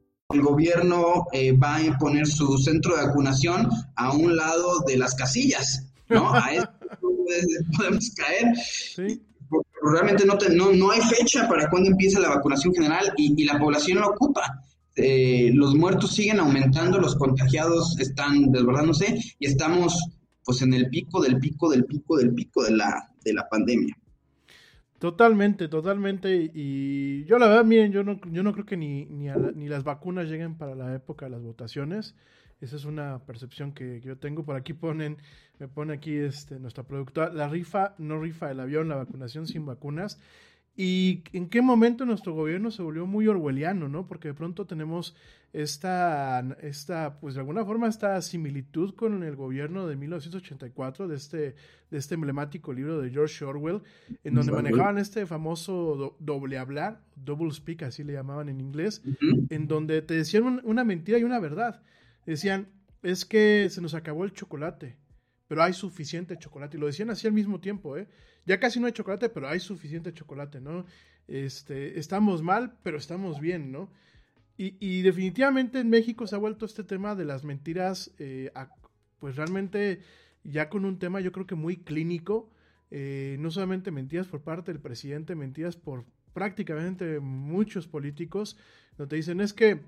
el gobierno eh, va a poner su centro de vacunación a un lado de las casillas, ¿no? A eso podemos caer. Sí. Porque realmente no, te, no, no, hay fecha para cuando empieza la vacunación general y, y la población lo ocupa. Eh, los muertos siguen aumentando, los contagiados están desbordándose y estamos pues en el pico del pico del pico del pico de la, de la pandemia. Totalmente, totalmente. Y yo la verdad, miren, yo no, yo no creo que ni, ni, la, ni, las vacunas lleguen para la época de las votaciones. Esa es una percepción que, yo tengo. Por aquí ponen, me pone aquí este, nuestra productora, la rifa, no rifa el avión, la vacunación sin vacunas. ¿Y en qué momento nuestro gobierno se volvió muy orwelliano, no? Porque de pronto tenemos esta, esta, pues de alguna forma, esta similitud con el gobierno de 1984, de este, de este emblemático libro de George Orwell, en donde manejaban este famoso do, doble hablar, double speak, así le llamaban en inglés, uh -huh. en donde te decían un, una mentira y una verdad. Decían, es que se nos acabó el chocolate, pero hay suficiente chocolate. Y lo decían así al mismo tiempo, ¿eh? Ya casi no hay chocolate, pero hay suficiente chocolate, ¿no? Este, estamos mal, pero estamos bien, ¿no? Y, y definitivamente en México se ha vuelto este tema de las mentiras, eh, pues realmente ya con un tema yo creo que muy clínico, eh, no solamente mentiras por parte del presidente, mentiras por prácticamente muchos políticos, donde dicen es que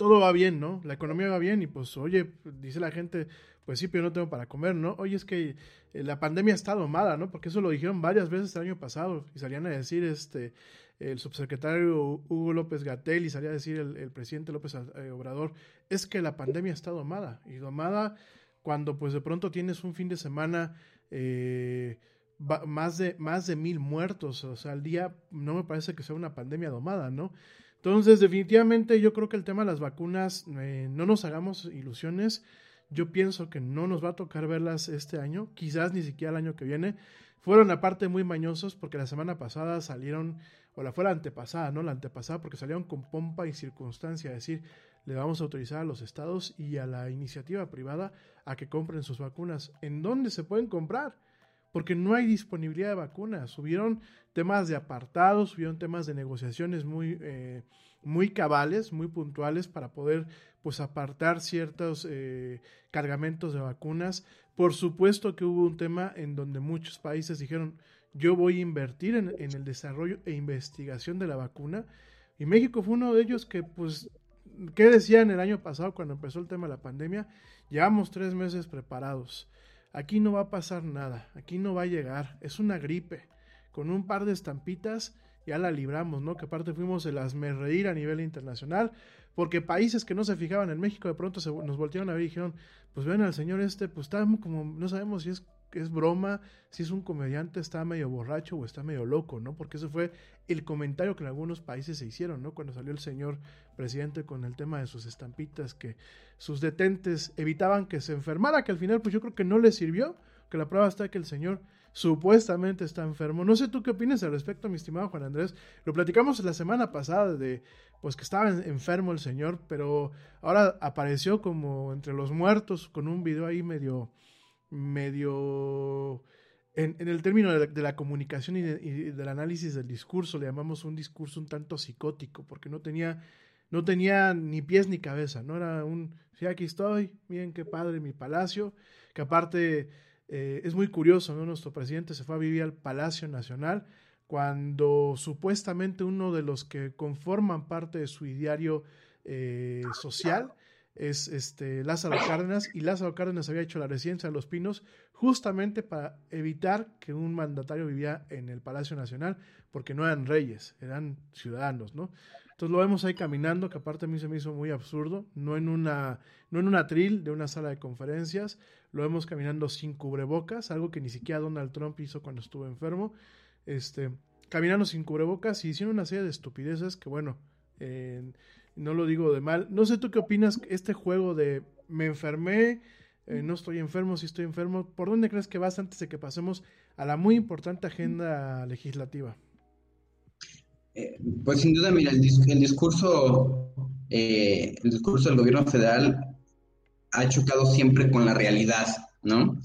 todo va bien, ¿no? La economía va bien y pues, oye, dice la gente, pues sí, pero no tengo para comer, ¿no? Oye, es que eh, la pandemia está domada, ¿no? Porque eso lo dijeron varias veces el año pasado y salían a decir, este, el subsecretario Hugo López Gatel y salía a decir el, el presidente López eh, Obrador, es que la pandemia está domada y domada cuando pues de pronto tienes un fin de semana eh, más, de, más de mil muertos, o sea, al día no me parece que sea una pandemia domada, ¿no? Entonces, definitivamente yo creo que el tema de las vacunas, eh, no nos hagamos ilusiones. Yo pienso que no nos va a tocar verlas este año, quizás ni siquiera el año que viene. Fueron aparte muy mañosos porque la semana pasada salieron, o la fue la antepasada, ¿no? La antepasada porque salieron con pompa y circunstancia, decir, le vamos a autorizar a los estados y a la iniciativa privada a que compren sus vacunas. ¿En dónde se pueden comprar? Porque no hay disponibilidad de vacunas. Hubieron temas de apartados, hubieron temas de negociaciones muy, eh, muy cabales, muy puntuales para poder pues apartar ciertos eh, cargamentos de vacunas. Por supuesto que hubo un tema en donde muchos países dijeron yo voy a invertir en, el desarrollo e investigación de la vacuna. Y México fue uno de ellos que pues ¿Qué decían el año pasado cuando empezó el tema de la pandemia? Llevamos tres meses preparados. Aquí no va a pasar nada, aquí no va a llegar, es una gripe. Con un par de estampitas ya la libramos, ¿no? Que aparte fuimos el reír a nivel internacional, porque países que no se fijaban en México de pronto se, nos voltearon a ver y dijeron, pues ven al señor este, pues está como, no sabemos si es es broma, si es un comediante está medio borracho o está medio loco, ¿no? Porque ese fue el comentario que en algunos países se hicieron, ¿no? Cuando salió el señor presidente con el tema de sus estampitas, que sus detentes evitaban que se enfermara, que al final pues yo creo que no le sirvió, que la prueba está que el señor supuestamente está enfermo. No sé tú qué opinas al respecto, mi estimado Juan Andrés. Lo platicamos la semana pasada de pues que estaba enfermo el señor, pero ahora apareció como entre los muertos con un video ahí medio medio... En, el término de la, comunicación y, del análisis del discurso, le llamamos un discurso un tanto psicótico, porque no tenía, no tenía ni pies ni cabeza, no era un, sí, aquí estoy, miren qué padre mi palacio, que aparte eh, es muy curioso, ¿no? Nuestro presidente se fue a vivir al Palacio Nacional cuando supuestamente uno de los que conforman parte de su ideario eh, social es este Lázaro Cárdenas y Lázaro Cárdenas había hecho la residencia de Los Pinos justamente para evitar que un mandatario vivía en el Palacio Nacional porque no eran reyes, eran ciudadanos, ¿no? Entonces lo vemos ahí caminando, que aparte a mí se me hizo muy absurdo, no en una no en un atril de una sala de conferencias, lo vemos caminando sin cubrebocas, algo que ni siquiera Donald Trump hizo cuando estuvo enfermo, este, caminando sin cubrebocas y hicieron una serie de estupideces que bueno, no lo digo de mal. No sé tú qué opinas este juego de me enfermé, eh, no estoy enfermo, si estoy enfermo. ¿Por dónde crees que vas antes de que pasemos a la muy importante agenda legislativa? Eh, pues sin duda, mira, el, discurso, eh, el discurso del gobierno federal ha chocado siempre con la realidad, ¿no?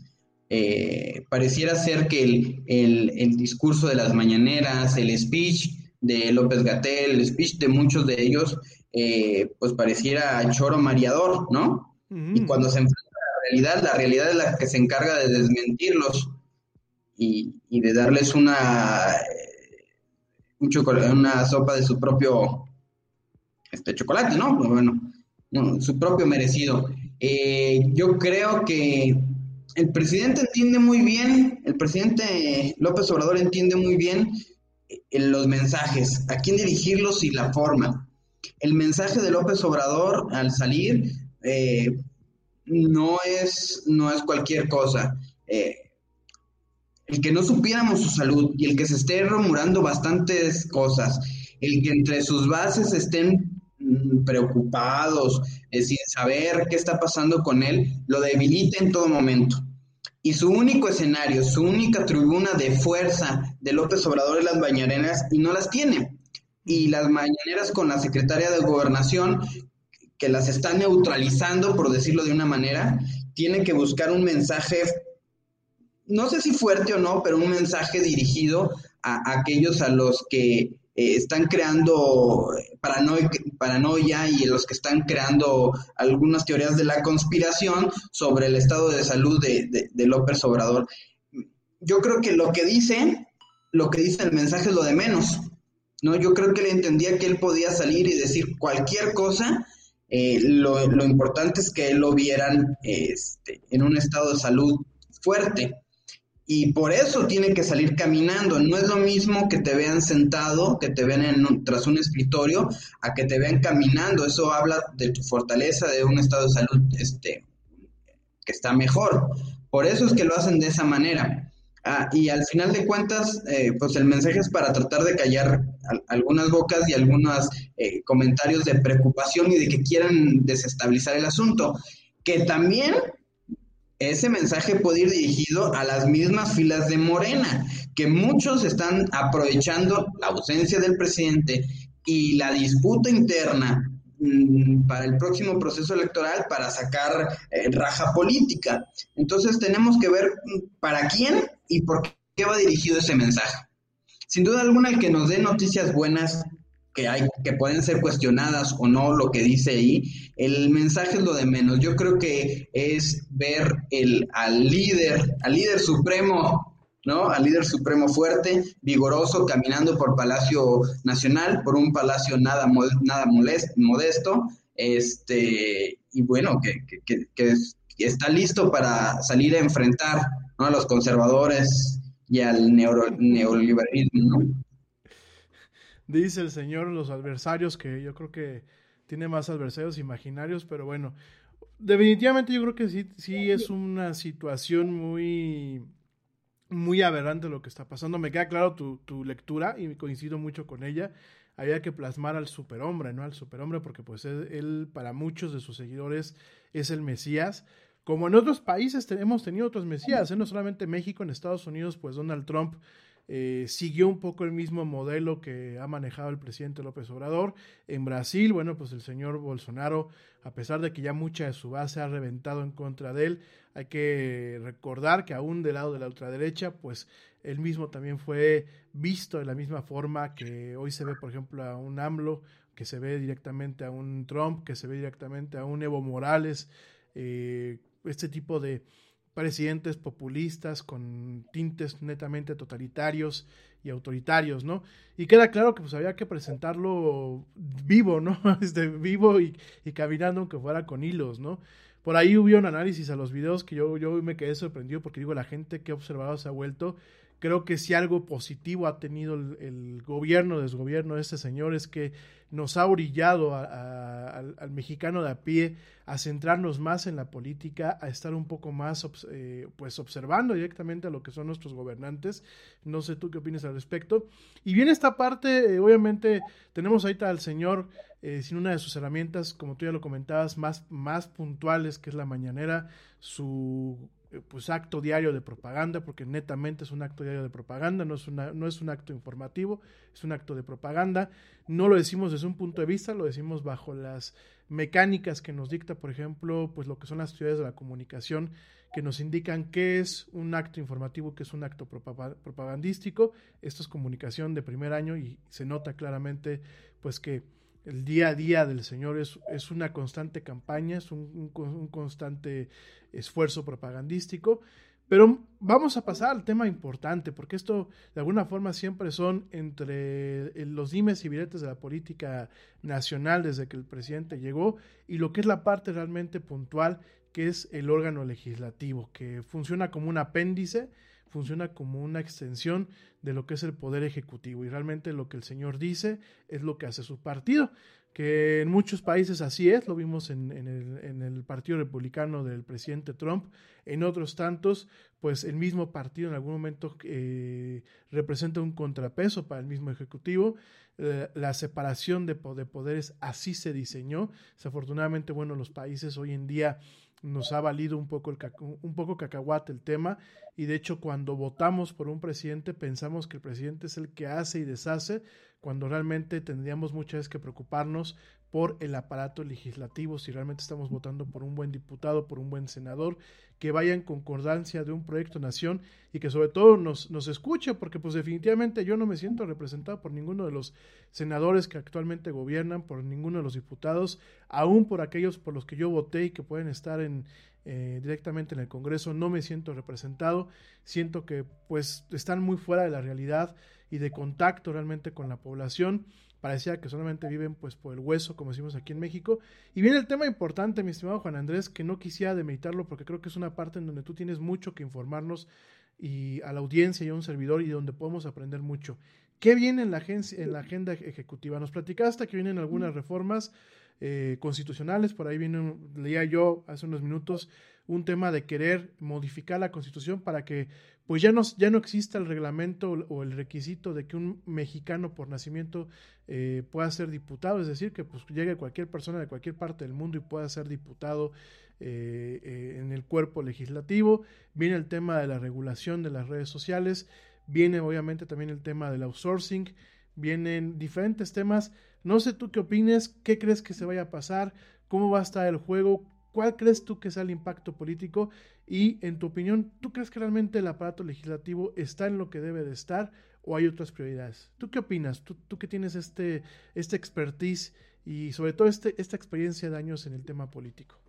pareciera ser que el, el, el discurso de las mañaneras, el speech de López Gatel, el speech de muchos de ellos, eh, pues pareciera choro mareador, ¿no? Y cuando se enfrenta a la realidad, la realidad es la que se encarga de desmentirlos y, de darles una, eh, una sopa de su propio este chocolate, ¿no? Pues bueno, su propio merecido. Eh, yo creo que el presidente entiende muy bien, el presidente López Obrador entiende muy bien los mensajes, a quién dirigirlos y la forma el mensaje de López Obrador al salir eh, no, es, no es cualquier cosa. Eh, el que no supiéramos su salud y el que se esté rumorando bastantes cosas, el que entre sus bases estén mm, preocupados, eh, sin saber qué está pasando con él, lo debilita en todo momento. Y su único escenario, su única tribuna de fuerza de López Obrador es las bañarenas y no las tiene y las mañaneras con la secretaria de gobernación, que las está neutralizando, por decirlo de una manera, tiene que buscar un mensaje, no sé si fuerte o no, pero un mensaje dirigido a, aquellos a los que eh, están creando paranoia y los que están creando algunas teorías de la conspiración sobre el estado de salud de, de, de López Obrador. Yo creo que lo que dice, lo que dice el mensaje es lo de menos ¿no? Yo creo que él entendía que él podía salir y decir cualquier cosa. Eh, lo, importante es que él lo vieran este, en un estado de salud fuerte. Y por eso tiene que salir caminando. No es lo mismo que te vean sentado, que te vean tras un escritorio, a que te vean caminando. Eso habla de tu fortaleza, de un estado de salud este, que está mejor. Por eso es que lo hacen de esa manera. Ah, y al final de cuentas, eh, pues el mensaje es para tratar de callar algunas bocas y algunos eh, comentarios de preocupación y de que quieran desestabilizar el asunto. Que también ese mensaje puede ir dirigido a las mismas filas de Morena, que muchos están aprovechando la ausencia del presidente y la disputa interna mm, para el próximo proceso electoral para sacar eh, raja política. Entonces tenemos que ver mm, para quién y por qué va dirigido ese mensaje. Sin duda alguna, el que nos dé noticias buenas que hay, que pueden ser cuestionadas o no lo que dice ahí, el mensaje es lo de menos. Yo creo que es ver el, al líder, al líder supremo ¿no? Al líder supremo fuerte, vigoroso, caminando por Palacio Nacional, por un palacio nada, nada modesto, este, y bueno, que, que, que, está listo para salir a enfrentar a los conservadores y al neoliberalismo. Dice el señor los adversarios, que yo creo que tiene más adversarios imaginarios, pero bueno, definitivamente yo creo que sí, sí es una situación muy muy aberrante lo que está pasando. Me queda claro tu, tu, lectura y coincido mucho con ella. Había que plasmar al superhombre, ¿no? Al superhombre porque pues él, para muchos de sus seguidores es el Mesías. Como en otros países hemos tenido otros Mesías, ¿eh? no solamente México, en Estados Unidos pues Donald Trump eh, siguió un poco el mismo modelo que ha manejado el presidente López Obrador. En Brasil, bueno, pues el señor Bolsonaro, a pesar de que ya mucha de su base ha reventado en contra de él, hay que recordar que aún del lado de la ultraderecha, pues él mismo también fue visto de la misma forma que hoy se ve, por ejemplo, a un AMLO, que se ve directamente a un Trump, que se ve directamente a un Evo Morales, eh, este tipo de, presidentes populistas con tintes netamente totalitarios y autoritarios, ¿no? Y queda claro que pues había que presentarlo vivo, ¿no? Este, vivo y, caminando aunque fuera con hilos, ¿no? Por ahí hubo un análisis a los videos que yo, yo me quedé sorprendido porque digo, la gente que ha observado se ha vuelto Creo que si algo positivo ha tenido el, gobierno, desgobierno de este señor es que nos ha orillado al, mexicano de a pie a centrarnos más en la política, a estar un poco más eh, pues observando directamente a lo que son nuestros gobernantes. No sé tú qué opinas al respecto. Y bien esta parte, eh, obviamente tenemos ahorita al señor eh, sin una de sus herramientas, como tú ya lo comentabas, más, más puntuales, que es la mañanera, su pues acto diario de propaganda, porque netamente es un acto diario de propaganda, no es, una, no es un acto informativo, es un acto de propaganda. No lo decimos desde un punto de vista, lo decimos bajo las mecánicas que nos dicta, por ejemplo, pues lo que son las teorías de la comunicación, que nos indican qué es un acto informativo, qué es un acto propagandístico. Esto es comunicación de primer año y se nota claramente pues que el día a día del Señor es, es una constante campaña, es un, constante esfuerzo propagandístico. Pero vamos a pasar al tema importante, porque esto de alguna forma siempre son entre los dimes y viretes de la política nacional desde que el presidente llegó y lo que es la parte realmente puntual, que es el órgano legislativo, que funciona como un apéndice funciona como una extensión de lo que es el poder ejecutivo y realmente lo que el señor dice es lo que hace su partido, que en muchos países así es, lo vimos en, el, Partido Republicano del presidente Trump, en otros tantos, pues el mismo partido en algún momento eh, representa un contrapeso para el mismo ejecutivo, eh, la separación de, de poderes así se diseñó, desafortunadamente, bueno, los países hoy en día nos ha valido un poco, el un poco cacahuate el tema y de hecho cuando votamos por un presidente pensamos que el presidente es el que hace y deshace cuando realmente tendríamos muchas veces que preocuparnos por el aparato legislativo, si realmente estamos votando por un buen diputado, por un buen senador, que vaya en concordancia de un proyecto nación y que sobre todo nos, nos escuche, porque pues definitivamente yo no me siento representado por ninguno de los senadores que actualmente gobiernan, por ninguno de los diputados, aún por aquellos por los que yo voté y que pueden estar en, eh, directamente en el Congreso, no me siento representado, siento que pues están muy fuera de la realidad y de contacto realmente con la población parecía que solamente viven pues por el hueso, como decimos aquí en México. Y viene el tema importante, mi estimado Juan Andrés, que no quisiera demeritarlo porque creo que es una parte en donde tú tienes mucho que informarnos y a la audiencia y a un servidor y donde podemos aprender mucho. ¿Qué viene en la, en la agenda ejecutiva? Nos platicaste que vienen algunas reformas eh, constitucionales, por ahí viene, leía yo hace unos minutos, un tema de querer modificar la constitución para que pues ya no, ya no exista el reglamento o el requisito de que un mexicano por nacimiento eh, pueda ser diputado, es decir, que pues llegue cualquier persona de cualquier parte del mundo y pueda ser diputado eh, en el cuerpo legislativo. Viene el tema de la regulación de las redes sociales, viene obviamente también el tema del outsourcing, vienen diferentes temas. No sé tú qué opines, qué crees que se vaya a pasar, cómo va a estar el juego, cuál crees tú que sea el impacto político y en tu opinión, ¿tú crees que realmente el aparato legislativo está en lo que debe de estar o hay otras prioridades? ¿Tú qué opinas? Tú, tú que tienes este, este expertise y sobre todo este, esta experiencia de años en el tema político.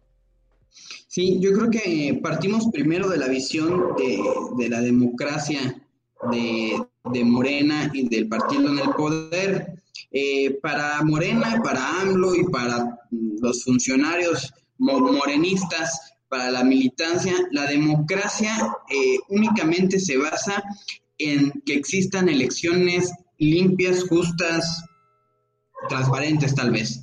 Sí, yo creo que partimos primero de la visión de, de la democracia de, de, Morena y del partido en el poder. Eh, para Morena, para AMLO y para los funcionarios morenistas, para la militancia, la democracia eh, únicamente se basa en que existan elecciones limpias, justas, transparentes tal vez.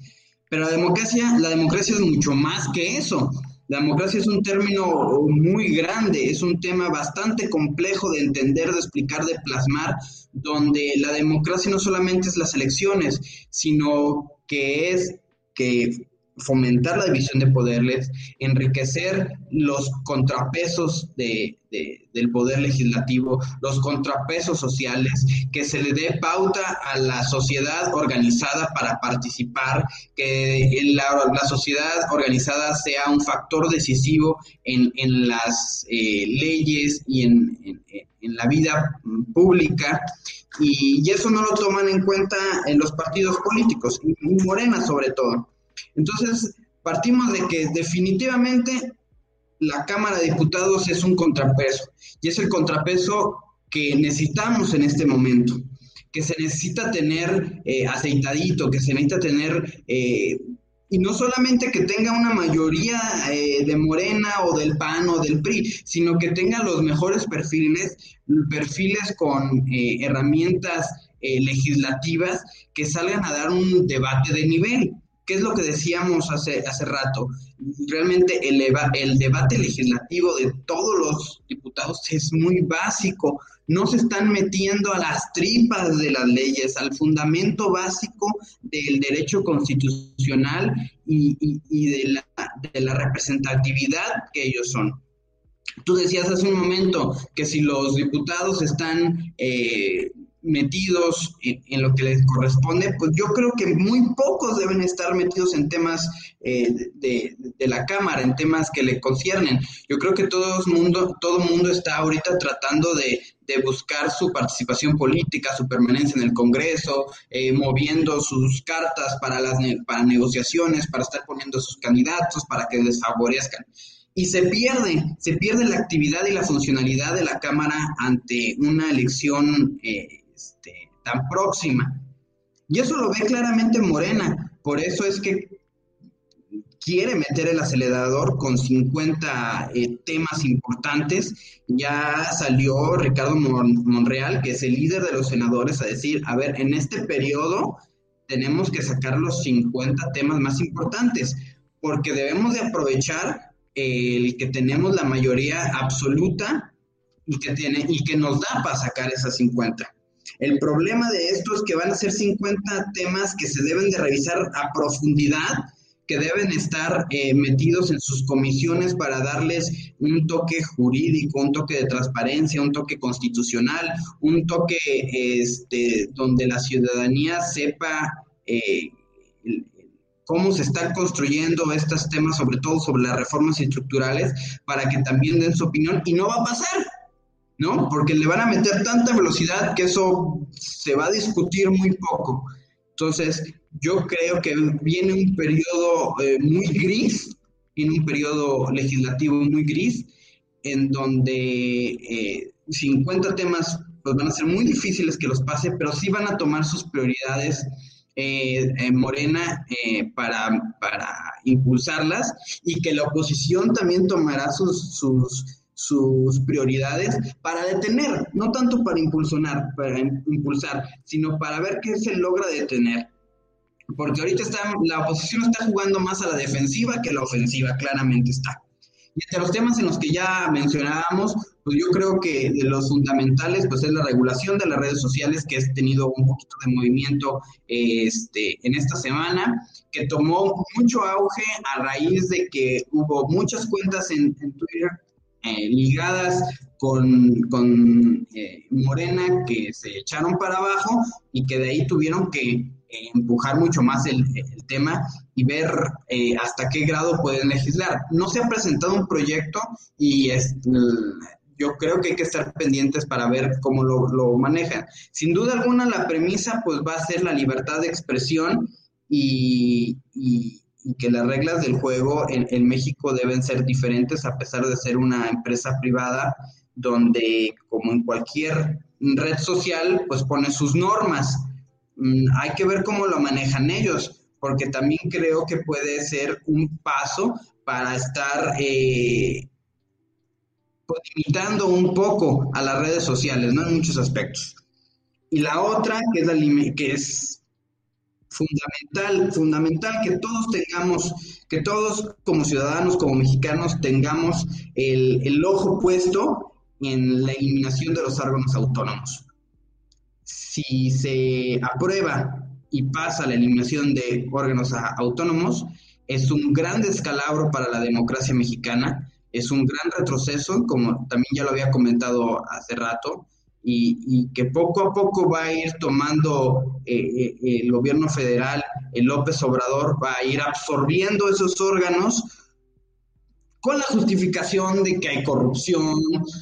Pero la democracia, la democracia es mucho más que eso. La democracia es un término muy grande, es un tema bastante complejo de entender, de explicar, de plasmar, donde la democracia no solamente es las elecciones, sino que es que fomentar la división de poderes, enriquecer los contrapesos de, del poder legislativo, los contrapesos sociales, que se le dé pauta a la sociedad organizada para participar, que la, sociedad organizada sea un factor decisivo en, en las eh, leyes y en, en, la vida pública. Y, y eso no lo toman en cuenta en los partidos políticos, y Morena sobre todo. Entonces, partimos de que definitivamente la Cámara de Diputados es un contrapeso y es el contrapeso que necesitamos en este momento, que se necesita tener eh, aceitadito, que se necesita tener, eh, y no solamente que tenga una mayoría eh, de Morena o del PAN o del PRI, sino que tenga los mejores perfiles, perfiles con herramientas legislativas que salgan a dar un debate de nivel. ¿Qué es lo que decíamos hace, hace rato? Realmente el, el debate legislativo de todos los diputados es muy básico. No se están metiendo a las tripas de las leyes, al fundamento básico del derecho constitucional y, y, de, la, de la representatividad que ellos son. Tú decías hace un momento que si los diputados están eh, metidos en, lo que les corresponde, pues yo creo que muy pocos deben estar metidos en temas eh, de, la Cámara, en temas que le conciernen. Yo creo que todo mundo, todo mundo está ahorita tratando de, buscar su participación política, su permanencia en el Congreso, eh, moviendo sus cartas para las para negociaciones, para estar poniendo sus candidatos, para que les favorezcan y se pierde, se pierde la actividad y la funcionalidad de la Cámara ante una elección eh, tan próxima. Y eso lo ve claramente Morena, por eso es que quiere meter el acelerador con 50 eh, temas importantes. Ya salió Ricardo Monreal, que es el líder de los senadores, a decir, a ver, en este periodo tenemos que sacar los 50 temas más importantes, porque debemos de aprovechar el que tenemos la mayoría absoluta y que, tiene, y que nos da para sacar esas 50. El problema de esto es que van a ser 50 temas que se deben de revisar a profundidad, que deben estar eh, metidos en sus comisiones para darles un toque jurídico, un toque de transparencia, un toque constitucional, un toque este, donde la ciudadanía sepa eh, cómo se están construyendo estos temas, sobre todo sobre las reformas estructurales, para que también den su opinión y no va a pasar. ¿No? Porque le van a meter tanta velocidad que eso se va a discutir muy poco. Entonces, yo creo que viene un periodo eh, muy gris, viene un periodo legislativo muy gris, en donde 50 eh, temas pues, van a ser muy difíciles que los pase, pero sí van a tomar sus prioridades eh, en Morena para, para impulsarlas y que la oposición también tomará sus, sus sus prioridades para detener, no tanto para impulsionar, para impulsar, sino para ver qué se logra detener. Porque ahorita está, la oposición está jugando más a la defensiva que a la ofensiva, claramente está. Y entre los temas en los que ya mencionábamos, pues yo creo que de los fundamentales, pues es la regulación de las redes sociales, que ha tenido un poquito de movimiento este, en esta semana, que tomó mucho auge a raíz de que hubo muchas cuentas en, en Twitter eh, ligadas con, con eh, Morena que se echaron para abajo y que de ahí tuvieron que eh, empujar mucho más el, tema y ver eh, hasta qué grado pueden legislar. No se ha presentado un proyecto y es, yo creo que hay que estar pendientes para ver cómo lo, lo manejan. Sin duda alguna la premisa pues va a ser la libertad de expresión y, y y que las reglas del juego en, México deben ser diferentes a pesar de ser una empresa privada donde como en cualquier red social pues pone sus normas. Mm, hay que ver cómo lo manejan ellos porque también creo que puede ser un paso para estar eh, pues, limitando un poco a las redes sociales, ¿no? En muchos aspectos. Y la otra, que es, la, que es fundamental, fundamental que todos tengamos, que todos como ciudadanos, como mexicanos, tengamos el, el, ojo puesto en la eliminación de los órganos autónomos. Si se aprueba y pasa la eliminación de órganos autónomos, es un gran descalabro para la democracia mexicana, es un gran retroceso, como también ya lo había comentado hace rato, y, que poco a poco va a ir tomando eh, eh, el gobierno federal, el López Obrador va a ir absorbiendo esos órganos con la justificación de que hay corrupción,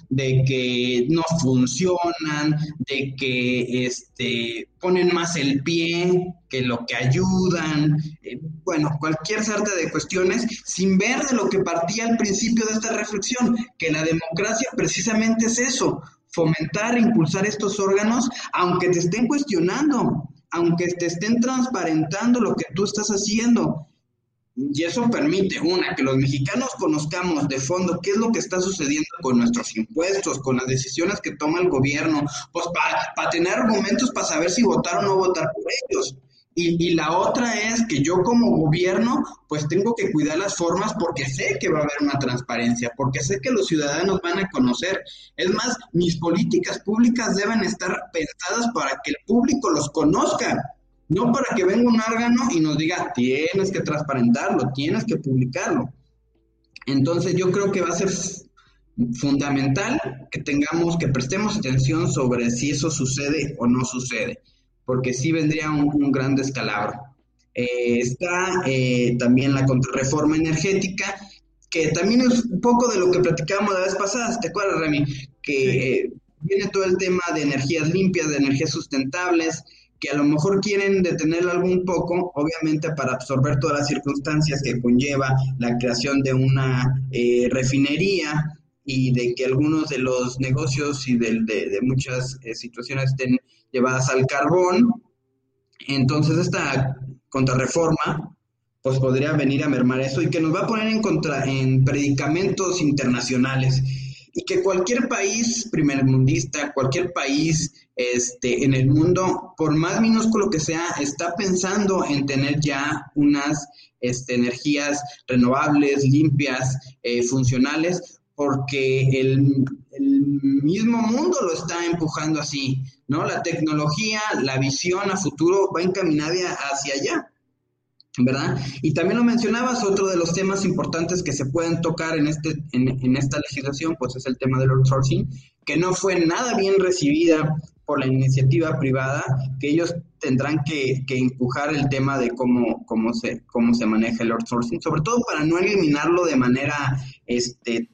de que no funcionan, de que este, ponen más el pie que lo que ayudan, eh, bueno, cualquier sarta de cuestiones, sin ver de lo que partía al principio de esta reflexión, que la democracia precisamente es eso, fomentar impulsar estos órganos, aunque te estén cuestionando, aunque te estén transparentando lo que tú estás haciendo. Y eso permite, una, que los mexicanos conozcamos de fondo qué es lo que está sucediendo con nuestros impuestos, con las decisiones que toma el gobierno, pues para pa tener argumentos para saber si votar o no votar por ellos. Y, la otra es que yo como gobierno pues tengo que cuidar las formas porque sé que va a haber una transparencia, porque sé que los ciudadanos van a conocer. Es más, mis políticas públicas deben estar pensadas para que el público los conozca, no para que venga un órgano y nos diga tienes que transparentarlo, tienes que publicarlo. Entonces yo creo que va a ser fundamental que tengamos, que prestemos atención sobre si eso sucede o no sucede porque sí vendría un, un gran descalabro. Eh, está eh, también la contrarreforma energética, que también es un poco de lo que platicábamos la vez pasada, ¿te acuerdas, Remy? Que eh, viene todo el tema de energías limpias, de energías sustentables, que a lo mejor quieren detenerlo algún poco, obviamente para absorber todas las circunstancias que conlleva la creación de una eh, refinería y de que algunos de los negocios y de, de, de muchas eh, situaciones estén llevadas al carbón. Entonces esta contrarreforma pues podría venir a mermar eso y que nos va a poner en contra en predicamentos internacionales y que cualquier país primermundista, cualquier país este, en el mundo, por más minúsculo que sea, está pensando en tener ya unas este, energías renovables, limpias, eh, funcionales, porque el, el, mismo mundo lo está empujando así, ¿no? La tecnología, la visión a futuro va encaminada hacia allá. ¿verdad? Y también lo mencionabas, otro de los temas importantes que se pueden tocar en, este, en, en, esta legislación, pues es el tema del outsourcing, que no fue nada bien recibida por la iniciativa privada, que ellos tendrán que, que empujar el tema de cómo, cómo, se, cómo se maneja el outsourcing, sobre todo para no eliminarlo de manera este,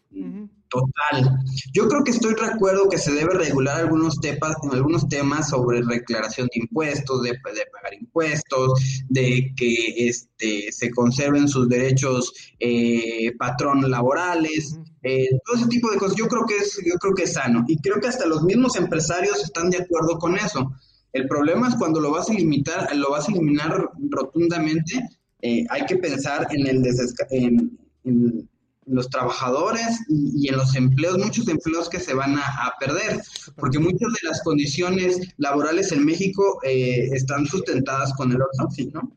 total. Yo creo que estoy de acuerdo que se debe regular algunos temas, algunos temas sobre declaración de impuestos, de, de, pagar impuestos, de que este, se conserven sus derechos eh, patrón laborales, eh, todo ese tipo de cosas. Yo creo que es, yo creo que es sano y creo que hasta los mismos empresarios están de acuerdo con eso. El problema es cuando lo vas a limitar, lo vas a eliminar rotundamente. Eh, hay que pensar en el en, en los trabajadores y, y, en los empleos, muchos empleos que se van a, a, perder, porque muchas de las condiciones laborales en México eh, están sustentadas con el outsourcing, ¿no?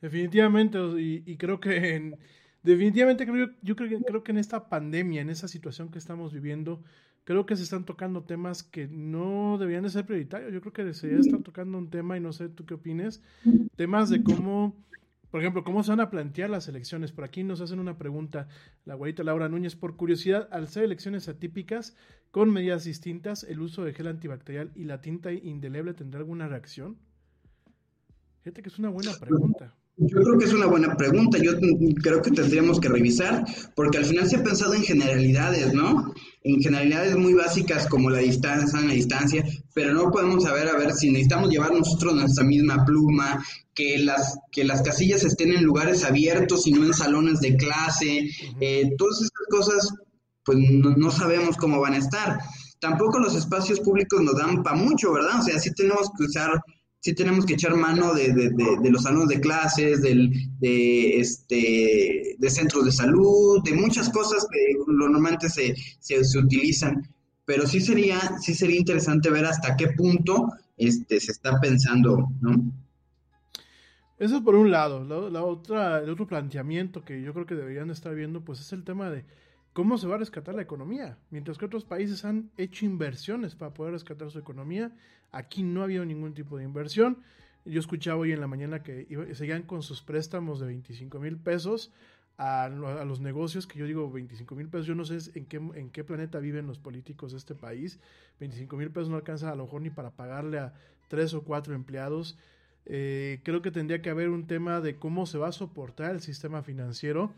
Definitivamente, y, y creo que en, definitivamente creo, yo creo, creo que en esta pandemia, en esa situación que estamos viviendo, creo que se están tocando temas que no deberían de ser prioritarios. Yo creo que se ya están tocando un tema, y no sé tú qué opines, temas de cómo por ejemplo, ¿cómo se van a plantear las elecciones? Por aquí nos hacen una pregunta, la güerita Laura Núñez, por curiosidad, al ser elecciones atípicas con medidas distintas, ¿el uso de gel antibacterial y la tinta indeleble tendrá alguna reacción? Fíjate que es una buena pregunta. Yo creo que es una buena pregunta. Yo creo que tendríamos que revisar, porque al final se ha pensado en generalidades, ¿no? En generalidades muy básicas como la distancia, la distancia, pero no podemos saber a ver si necesitamos llevar nosotros nuestra misma pluma, que las que las casillas estén en lugares abiertos y no en salones de clase. Eh, todas estas cosas, pues no, no sabemos cómo van a estar. Tampoco los espacios públicos nos dan para mucho, ¿verdad? O sea, sí tenemos que usar sí tenemos que echar mano de, de, los salones de clases, del, de, este, de centros de salud, de muchas cosas que normalmente se, se, se, utilizan. Pero sí sería, sí sería interesante ver hasta qué punto este, se está pensando, ¿no? Eso es por un lado. La, la, otra, el otro planteamiento que yo creo que deberían estar viendo, pues es el tema de cómo se va a rescatar la economía. Mientras que otros países han hecho inversiones para poder rescatar su economía, aquí no ha habido ningún tipo de inversión. Yo escuchaba hoy en la mañana que seguían con sus préstamos de 25 mil pesos a, a, los negocios, que yo digo 25 mil pesos, yo no sé en qué, en qué planeta viven los políticos de este país. 25 mil pesos no alcanza a lo mejor ni para pagarle a tres o cuatro empleados. Eh, creo que tendría que haber un tema de cómo se va a soportar el sistema financiero,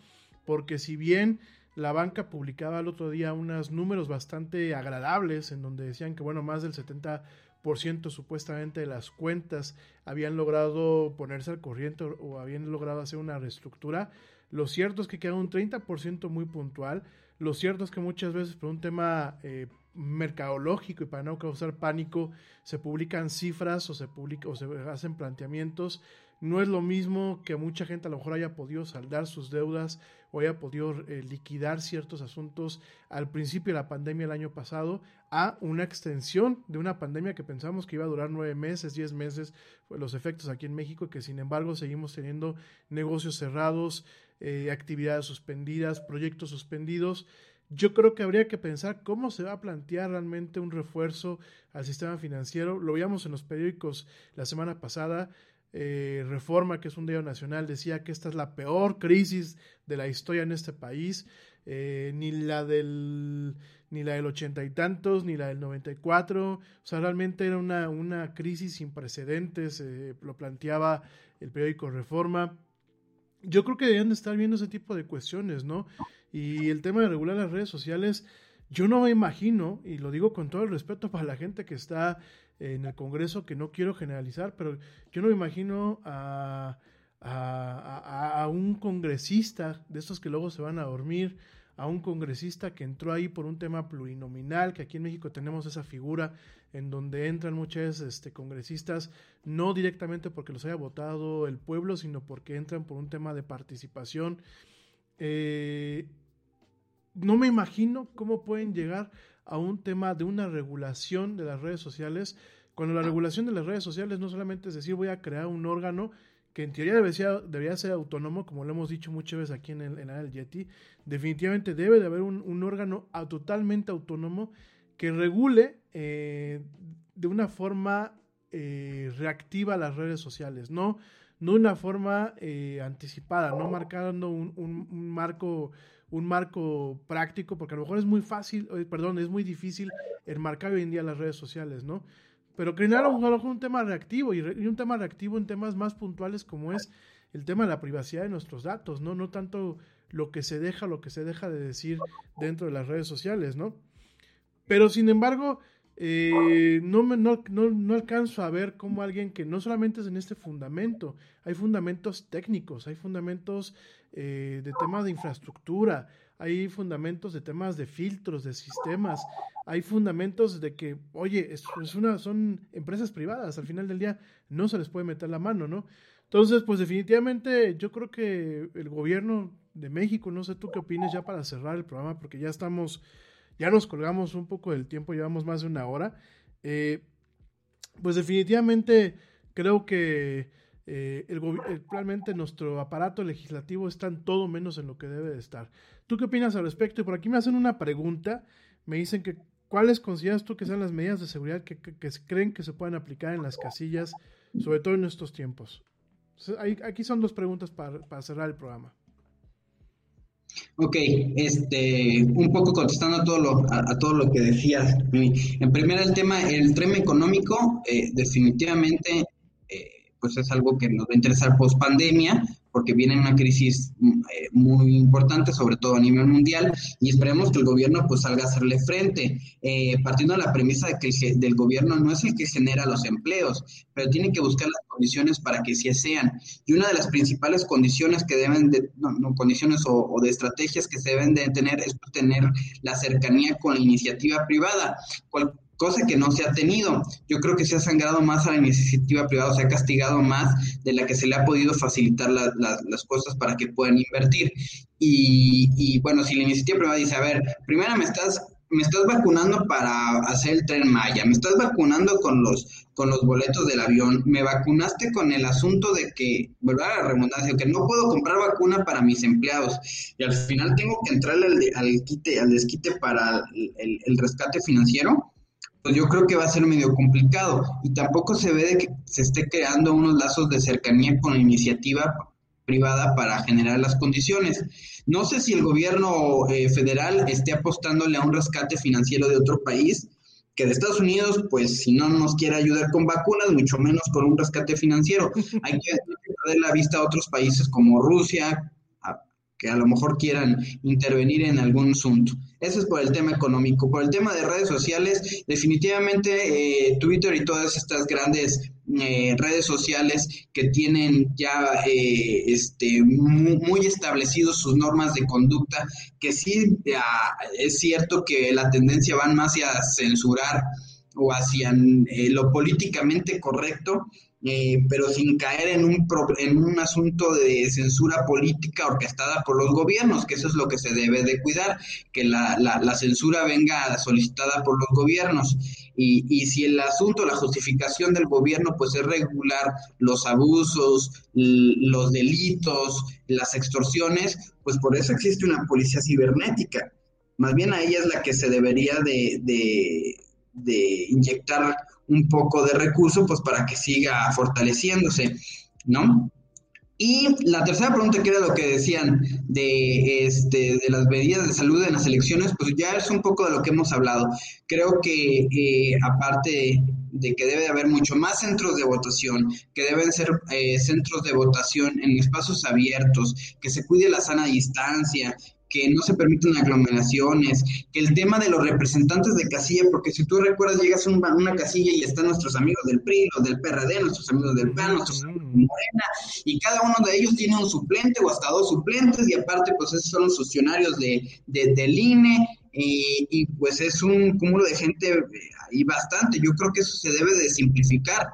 porque si bien la banca publicaba el otro día unos números bastante agradables en donde decían que, bueno, más del 70% supuestamente de las cuentas habían logrado ponerse al corriente o habían logrado hacer una reestructura. Lo cierto es que queda un 30% muy puntual. Lo cierto es que muchas veces por un tema eh, mercadológico y para no causar pánico se publican cifras o se, publica, o se hacen planteamientos no es lo mismo que mucha gente a lo mejor haya podido saldar sus deudas o haya podido eh, liquidar ciertos asuntos al principio de la pandemia el año pasado a una extensión de una pandemia que pensamos que iba a durar nueve meses, diez meses, los efectos aquí en México, que sin embargo seguimos teniendo negocios cerrados, eh, actividades suspendidas, proyectos suspendidos. Yo creo que habría que pensar cómo se va a plantear realmente un refuerzo al sistema financiero. Lo veíamos en los periódicos la semana pasada. Eh, Reforma, que es un diario nacional, decía que esta es la peor crisis de la historia en este país, eh, ni la del ni la del ochenta y tantos, ni la del noventa y cuatro, o sea, realmente era una, una crisis sin precedentes, eh, lo planteaba el periódico Reforma. Yo creo que deberían de estar viendo ese tipo de cuestiones, ¿no? Y el tema de regular las redes sociales, yo no me imagino, y lo digo con todo el respeto para la gente que está en el Congreso, que no quiero generalizar, pero yo no me imagino a, a, a, un congresista de estos que luego se van a dormir, a un congresista que entró ahí por un tema plurinominal, que aquí en México tenemos esa figura en donde entran muchas este, congresistas, no directamente porque los haya votado el pueblo, sino porque entran por un tema de participación. Eh, no me imagino cómo pueden llegar a un tema de una regulación de las redes sociales, cuando la regulación de las redes sociales no solamente es decir voy a crear un órgano que en teoría debería debería ser autónomo, como lo hemos dicho muchas veces aquí en el, en el Yeti, definitivamente debe de haber un, órgano totalmente autónomo que regule eh, de una forma eh, reactiva las redes sociales, no, no una forma eh, anticipada, no marcando un, un marco un marco práctico, porque a lo mejor es muy fácil, perdón, es muy difícil enmarcar hoy en día las redes sociales, ¿no? Pero crear a lo mejor un tema reactivo y, un tema reactivo en temas más puntuales como es el tema de la privacidad de nuestros datos, ¿no? No tanto lo que se deja, lo que se deja de decir dentro de las redes sociales, ¿no? Pero sin embargo, eh, no, me, no, no, no, alcanzo a ver cómo alguien que no solamente es en este fundamento, hay fundamentos técnicos, hay fundamentos eh, de temas de infraestructura, hay fundamentos de temas de filtros, de sistemas, hay fundamentos de que, oye, es, una, son empresas privadas, al final del día no se les puede meter la mano, ¿no? Entonces, pues definitivamente yo creo que el gobierno de México, no sé tú qué opinas ya para cerrar el programa, porque ya estamos, ya nos colgamos un poco del tiempo, llevamos más de una hora, eh, pues definitivamente creo que eh, el, realmente nuestro aparato legislativo está en todo menos en lo que debe de estar. ¿Tú qué opinas al respecto? Y por aquí me hacen una pregunta, me dicen que ¿cuáles consideras tú que sean las medidas de seguridad que, creen que se pueden aplicar en las casillas, sobre todo en estos tiempos? Aquí son dos preguntas para, cerrar el programa. Ok, este, un poco contestando a todo lo, a, todo lo que decías. En primer el tema, el tema económico, eh, definitivamente, eh, pues es algo que nos va a interesar post pandemia, porque viene una crisis mm, eh, muy importante, sobre todo a nivel mundial, y esperemos que el gobierno pues salga a hacerle frente, eh, partiendo de la premisa de que el del gobierno no es el que genera los empleos, pero tiene que buscar las condiciones para que sí sean. Y una de las principales condiciones que deben de, no, condiciones o, de estrategias que se deben de tener es tener la cercanía con la iniciativa privada. Cosa que no se ha tenido. Yo creo que se ha sangrado más a la iniciativa privada, se ha castigado más de la que se le ha podido facilitar las cosas para que puedan invertir. Y, bueno, si la iniciativa privada dice, a ver, primero me estás me estás vacunando para hacer el tren Maya, me estás vacunando con los con los boletos del avión, me vacunaste con el asunto de que, ¿verdad? La redundancia, que no puedo comprar vacuna para mis empleados y al final tengo que entrarle al, quite, al desquite para el rescate financiero yo creo que va a ser medio complicado y tampoco se ve de que se esté creando unos lazos de cercanía con la iniciativa privada para generar las condiciones. No sé si el gobierno eh, federal esté apostándole a un rescate financiero de otro país, que de Estados Unidos, pues si no nos quiere ayudar con vacunas, mucho menos con un rescate financiero. Hay que darle la vista a otros países como Rusia, que a lo mejor quieran intervenir en algún asunto. Eso es por el tema económico. Por el tema de redes sociales, definitivamente eh, Twitter y todas estas grandes eh, redes sociales que tienen ya eh, este, muy, establecidos sus normas de conducta, que sí es cierto que la tendencia va más hacia censurar o hacia lo políticamente correcto, eh, pero sin caer en un, en un asunto de censura política orquestada por los gobiernos, que eso es lo que se debe de cuidar, que la, la, censura venga solicitada por los gobiernos. Y, y, si el asunto, la justificación del gobierno, pues es regular los abusos, los delitos, las extorsiones, pues por eso existe una policía cibernética. Más bien a ella es la que se debería de, de, de inyectar un poco de recurso, pues para que siga fortaleciéndose, ¿no? Y la tercera pregunta, que era lo que decían de, este, de las medidas de salud en las elecciones, pues ya es un poco de lo que hemos hablado. Creo que eh, aparte de que debe haber mucho más centros de votación, que deben ser eh, centros de votación en espacios abiertos, que se cuide la sana distancia, que no se permiten aglomeraciones, que el tema de los representantes de casilla, porque si tú recuerdas, llegas a una, casilla y están nuestros amigos del PRI, los del PRD, nuestros amigos del PAN, nuestros amigos de Morena, y cada uno de ellos tiene un suplente o hasta dos suplentes, y aparte, pues esos son los funcionarios de, del INE, y, y, pues es un cúmulo de gente eh, ahí bastante. Yo creo que eso se debe de simplificar.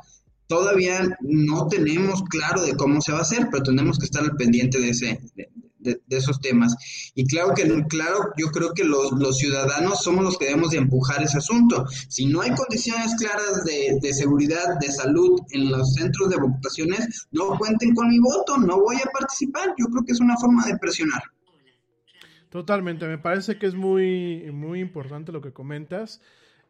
Todavía no tenemos claro de cómo se va a hacer, pero tenemos que estar al pendiente de ese, de, esos temas. Y claro que, claro, yo creo que los, los, ciudadanos somos los que debemos de empujar ese asunto. Si no hay condiciones claras de, de seguridad, de salud en los centros de votaciones, no cuenten con mi voto, no voy a participar. Yo creo que es una forma de presionar. Totalmente, me parece que es muy, muy importante lo que comentas.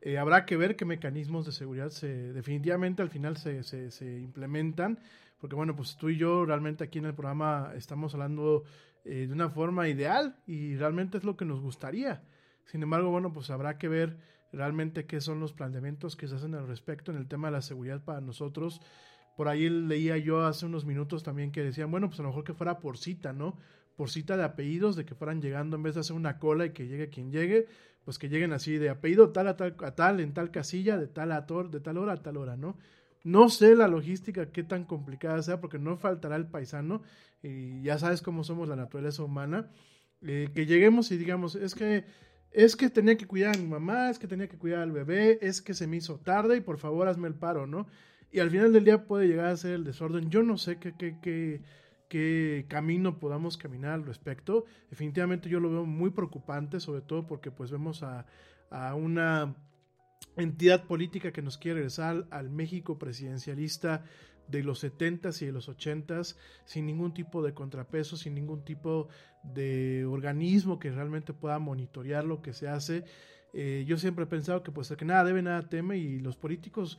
Eh, habrá que ver qué mecanismos de seguridad se definitivamente al final se, se, se, implementan, porque bueno, pues tú y yo realmente aquí en el programa estamos hablando eh, de una forma ideal y realmente es lo que nos gustaría. Sin embargo, bueno, pues habrá que ver realmente qué son los planteamientos que se hacen al respecto en el tema de la seguridad para nosotros. Por ahí leía yo hace unos minutos también que decían, bueno, pues a lo mejor que fuera por cita, ¿no? Por cita de apellidos, de que fueran llegando en vez de hacer una cola y que llegue quien llegue, pues que lleguen así de apellido tal a tal, a tal en tal casilla, de tal a tor, de tal hora a tal hora, ¿no? No sé la logística qué tan complicada sea, porque no faltará el paisano, y ya sabes cómo somos la naturaleza humana, eh, que lleguemos y digamos, es que, es que tenía que cuidar a mi mamá, es que tenía que cuidar al bebé, es que se me hizo tarde y por favor hazme el paro, ¿no? Y al final del día puede llegar a ser el desorden. Yo no sé qué, qué, qué, qué camino podamos caminar al respecto. Definitivamente yo lo veo muy preocupante, sobre todo porque pues vemos a, a una entidad política que nos quiere regresar al México presidencialista de los 70s y de los 80s sin ningún tipo de contrapeso, sin ningún tipo de organismo que realmente pueda monitorear lo que se hace. Eh, yo siempre he pensado que pues que nada debe, nada teme y los políticos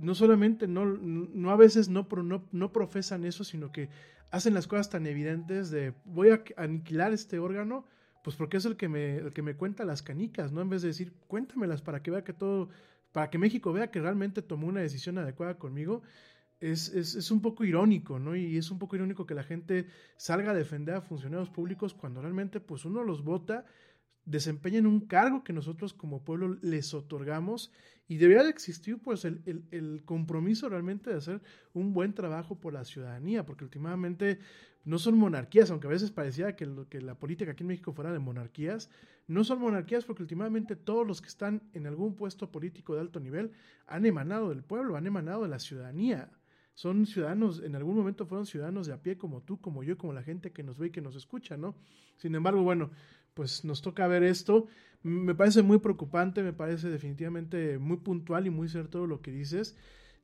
no solamente no, no a veces no, no, no profesan eso, sino que hacen las cosas tan evidentes de voy a aniquilar este órgano, pues porque es el que me, el que me cuenta las canicas, ¿no? En vez de decir, cuéntamelas para que vea que todo, para que México vea que realmente tomó una decisión adecuada conmigo, es, es, es, un poco irónico, ¿no? Y es un poco irónico que la gente salga a defender a funcionarios públicos cuando realmente, pues uno los vota, desempeñan un cargo que nosotros como pueblo les otorgamos y debería de existir pues el, el, el, compromiso realmente de hacer un buen trabajo por la ciudadanía, porque últimamente no son monarquías, aunque a veces parecía que, la política aquí en México fuera de monarquías, no son monarquías porque últimamente todos los que están en algún puesto político de alto nivel han emanado del pueblo, han emanado de la ciudadanía. Son ciudadanos, en algún momento fueron ciudadanos de a pie como tú, como yo, como la gente que nos ve y que nos escucha, ¿no? Sin embargo, bueno, pues nos toca ver esto. Me parece muy preocupante, me parece definitivamente muy puntual y muy cierto lo que dices.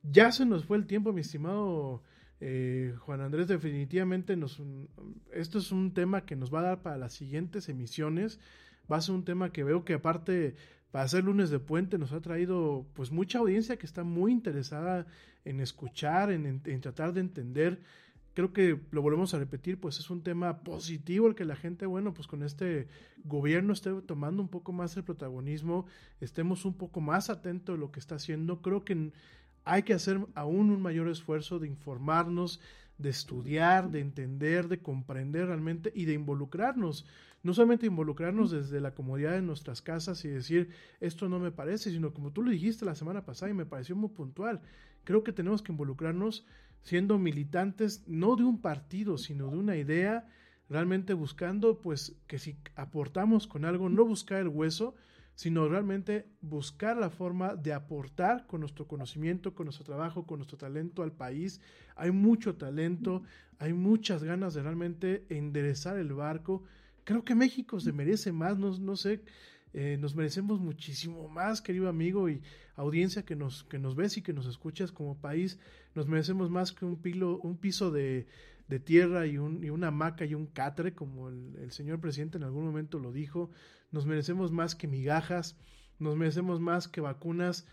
Ya se nos fue el tiempo, mi estimado eh, Juan Andrés, definitivamente nos, esto es un tema que nos va a dar para las siguientes emisiones. Va a ser un tema que veo que aparte para ser lunes de puente nos ha traído pues mucha audiencia que está muy interesada en escuchar, en, en, tratar de entender creo que lo volvemos a repetir, pues es un tema positivo el que la gente, bueno, pues con este gobierno esté tomando un poco más el protagonismo, estemos un poco más atentos de lo que está haciendo. Creo que hay que hacer aún un mayor esfuerzo de informarnos, de estudiar, de entender, de comprender realmente y de involucrarnos. No solamente involucrarnos desde la comodidad de nuestras casas y decir esto no me parece, sino como tú lo dijiste la semana pasada y me pareció muy puntual. Creo que tenemos que involucrarnos siendo militantes no de un partido, sino de una idea, realmente buscando pues que si aportamos con algo, no buscar el hueso, sino realmente buscar la forma de aportar con nuestro conocimiento, con nuestro trabajo, con nuestro talento al país. Hay mucho talento, hay muchas ganas de realmente enderezar el barco. Creo que México se merece más, no, no sé, eh, nos merecemos muchísimo más, querido amigo y audiencia que nos, que nos ves y que nos escuchas como país. Nos merecemos más que un, pilo, un piso de, tierra y, un, y, una hamaca y un catre, como el, señor presidente en algún momento lo dijo. Nos merecemos más que migajas, nos merecemos más que vacunas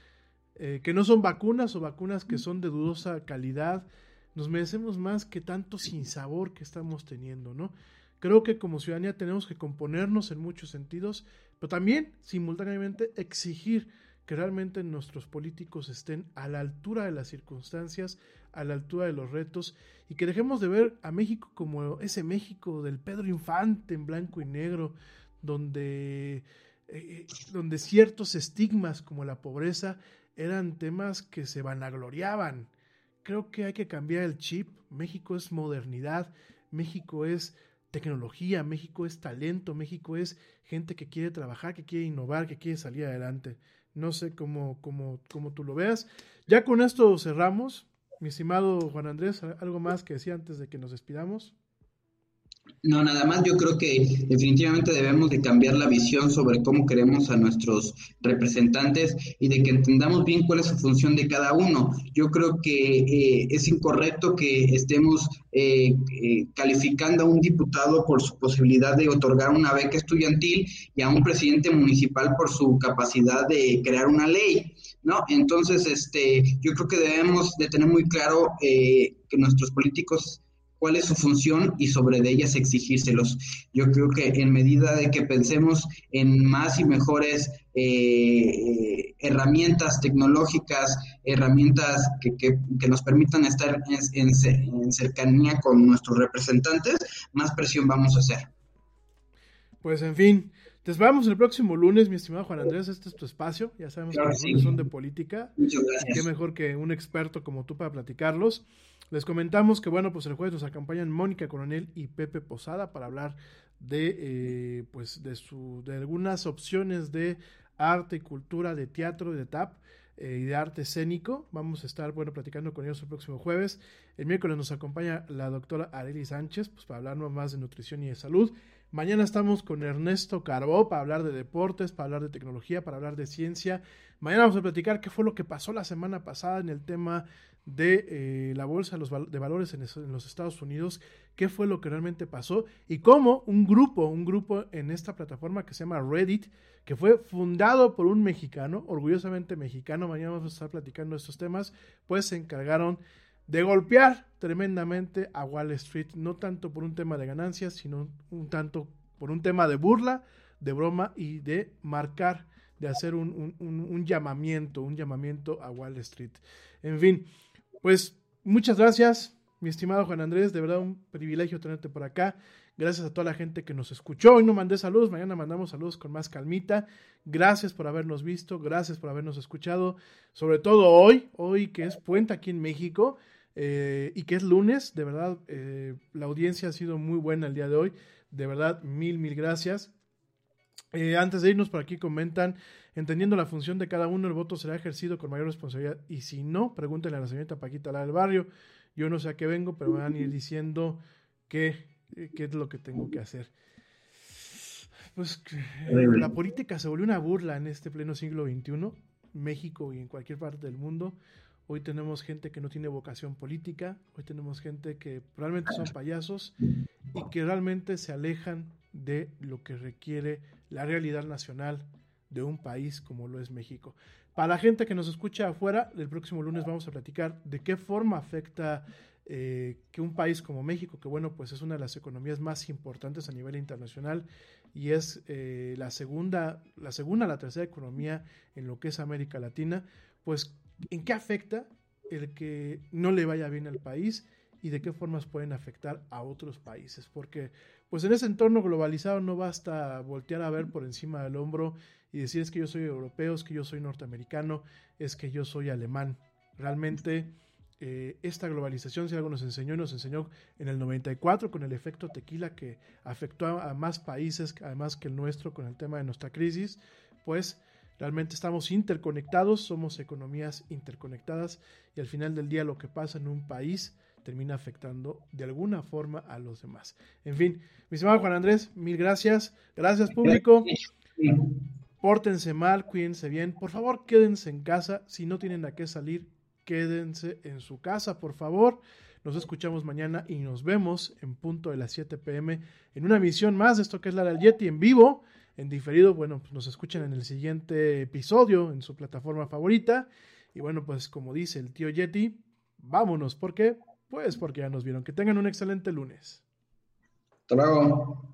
eh, que no son vacunas o vacunas que son de dudosa calidad. Nos merecemos más que tanto sinsabor que estamos teniendo, ¿no? Creo que como ciudadanía tenemos que componernos en muchos sentidos, pero también simultáneamente exigir que realmente nuestros políticos estén a la altura de las circunstancias, a la altura de los retos y que dejemos de ver a México como ese México del Pedro Infante en blanco y negro, donde, eh, donde ciertos estigmas como la pobreza eran temas que se vanagloriaban. Creo que hay que cambiar el chip. México es modernidad, México es tecnología, México es talento, México es gente que quiere trabajar, que quiere innovar, que quiere salir adelante. No sé cómo, cómo, cómo tú lo veas. Ya con esto cerramos. Mi estimado Juan Andrés, ¿algo más que decir antes de que nos despidamos? No, nada más yo creo que definitivamente debemos de cambiar la visión sobre cómo queremos a nuestros representantes y de que entendamos bien cuál es su función de cada uno. Yo creo que eh, es incorrecto que estemos eh, eh, calificando a un diputado por su posibilidad de otorgar una beca estudiantil y a un presidente municipal por su capacidad de crear una ley. ¿No? Entonces, este, yo creo que debemos de tener muy claro que nuestros políticos cuál es su función y sobre de ellas exigírselos. Yo creo que en medida de que pensemos en más y mejores eh, herramientas tecnológicas, herramientas que, nos permitan estar en, cercanía con nuestros representantes, más presión vamos a hacer. Pues en fin, te esperamos el próximo lunes, mi estimado Juan Andrés. Este es tu espacio. Ya sabemos claro, que los sí. lunes son de política. Muchas gracias. Qué mejor que un experto como tú para platicarlos. Les comentamos que, bueno, pues el jueves nos acompañan Mónica Coronel y Pepe Posada para hablar de, eh, pues, de, su, de algunas opciones de arte y cultura, de teatro, de tap eh, y de arte escénico. Vamos a estar, bueno, platicando con ellos el próximo jueves. El miércoles nos acompaña la doctora Areli Sánchez, pues para hablarnos más de nutrición y de salud. Mañana estamos con Ernesto Carbó para hablar de deportes, para hablar de tecnología, para hablar de ciencia. Mañana vamos a platicar qué fue lo que pasó la semana pasada en el tema de eh, la bolsa de valores en, en los Estados Unidos, qué fue lo que realmente pasó y cómo un grupo, un grupo en esta plataforma que se llama Reddit, que fue fundado por un mexicano, orgullosamente mexicano, mañana vamos a estar platicando estos temas, pues se encargaron de golpear tremendamente a Wall Street, no tanto por un tema de ganancias, sino un tanto por un tema de burla, de broma y de marcar, de hacer un, un- un- llamamiento, un llamamiento a Wall Street. En fin, pues muchas gracias, mi estimado Juan Andrés, de verdad un privilegio tenerte por acá. Gracias a toda la gente que nos escuchó. Hoy no mandé saludos, mañana mandamos saludos con más calmita. Gracias por habernos visto, gracias por habernos escuchado. Sobre todo hoy, hoy que es puente aquí en México eh, y que es lunes, de verdad eh, la audiencia ha sido muy buena el día de hoy. De verdad, mil, mil gracias. Eh, antes de irnos por aquí comentan, entendiendo la función de cada uno, el voto será ejercido con mayor responsabilidad y si no, pregúntenle a la señorita Paquita, la del barrio. Yo no sé a qué vengo, pero me van a ir diciendo qué, qué es lo que tengo que hacer. Pues la política se volvió una burla en este pleno siglo XXI, México y en cualquier parte del mundo. Hoy tenemos gente que no tiene vocación política, hoy tenemos gente que realmente son payasos y que realmente se alejan de lo que requiere la realidad nacional de un país como lo es México. Para la gente que nos escucha afuera, el próximo lunes vamos a platicar de qué forma afecta eh, que un país como México, que bueno, pues es una de las economías más importantes a nivel internacional y es eh, la segunda, la segunda, la tercera economía en lo que es América Latina, pues en qué afecta el que no le vaya bien al país y de qué formas pueden afectar a otros países, porque pues en ese entorno globalizado no basta voltear a ver por encima del hombro y decir es que yo soy europeo, es que yo soy norteamericano, es que yo soy alemán. Realmente eh, esta globalización, si algo nos enseñó, nos enseñó en el 94 con el efecto tequila que afectó a, a más países, además que el nuestro, con el tema de nuestra crisis, pues realmente estamos interconectados, somos economías interconectadas y al final del día lo que pasa en un país termina afectando de alguna forma a los demás. En fin, mi estimado Juan Andrés, mil gracias. Gracias público. Pórtense mal, cuídense bien. Por favor, quédense en casa. Si no tienen a qué salir, quédense en su casa, por favor. Nos escuchamos mañana y nos vemos en punto de las 7 pm en una emisión más de esto que es la del Yeti en vivo. En diferido, bueno, pues nos escuchan en el siguiente episodio en su plataforma favorita. Y bueno, pues como dice el tío Yeti, vámonos. ¿Por qué? Pues porque ya nos vieron. Que tengan un excelente lunes. Hasta luego.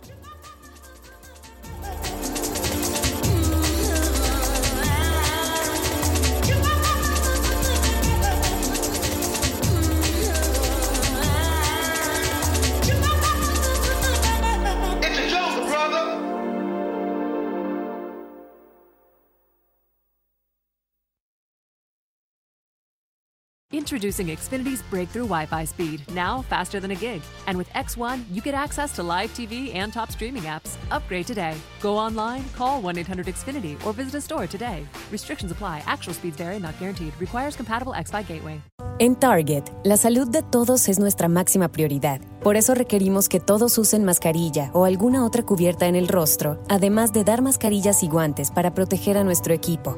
Introducing Xfinity's breakthrough Wi Fi speed, now faster than a gig. And with X1, you get access to live TV and top streaming apps. Upgrade today. Go online, call 1 800 Xfinity, or visit a store today. Restrictions apply, actual speeds vary, not guaranteed. Requires compatible X Fi gateway. En Target, la salud de todos es nuestra máxima prioridad. Por eso requerimos que todos usen mascarilla o alguna otra cubierta en el rostro, además de dar mascarillas y guantes para proteger a nuestro equipo.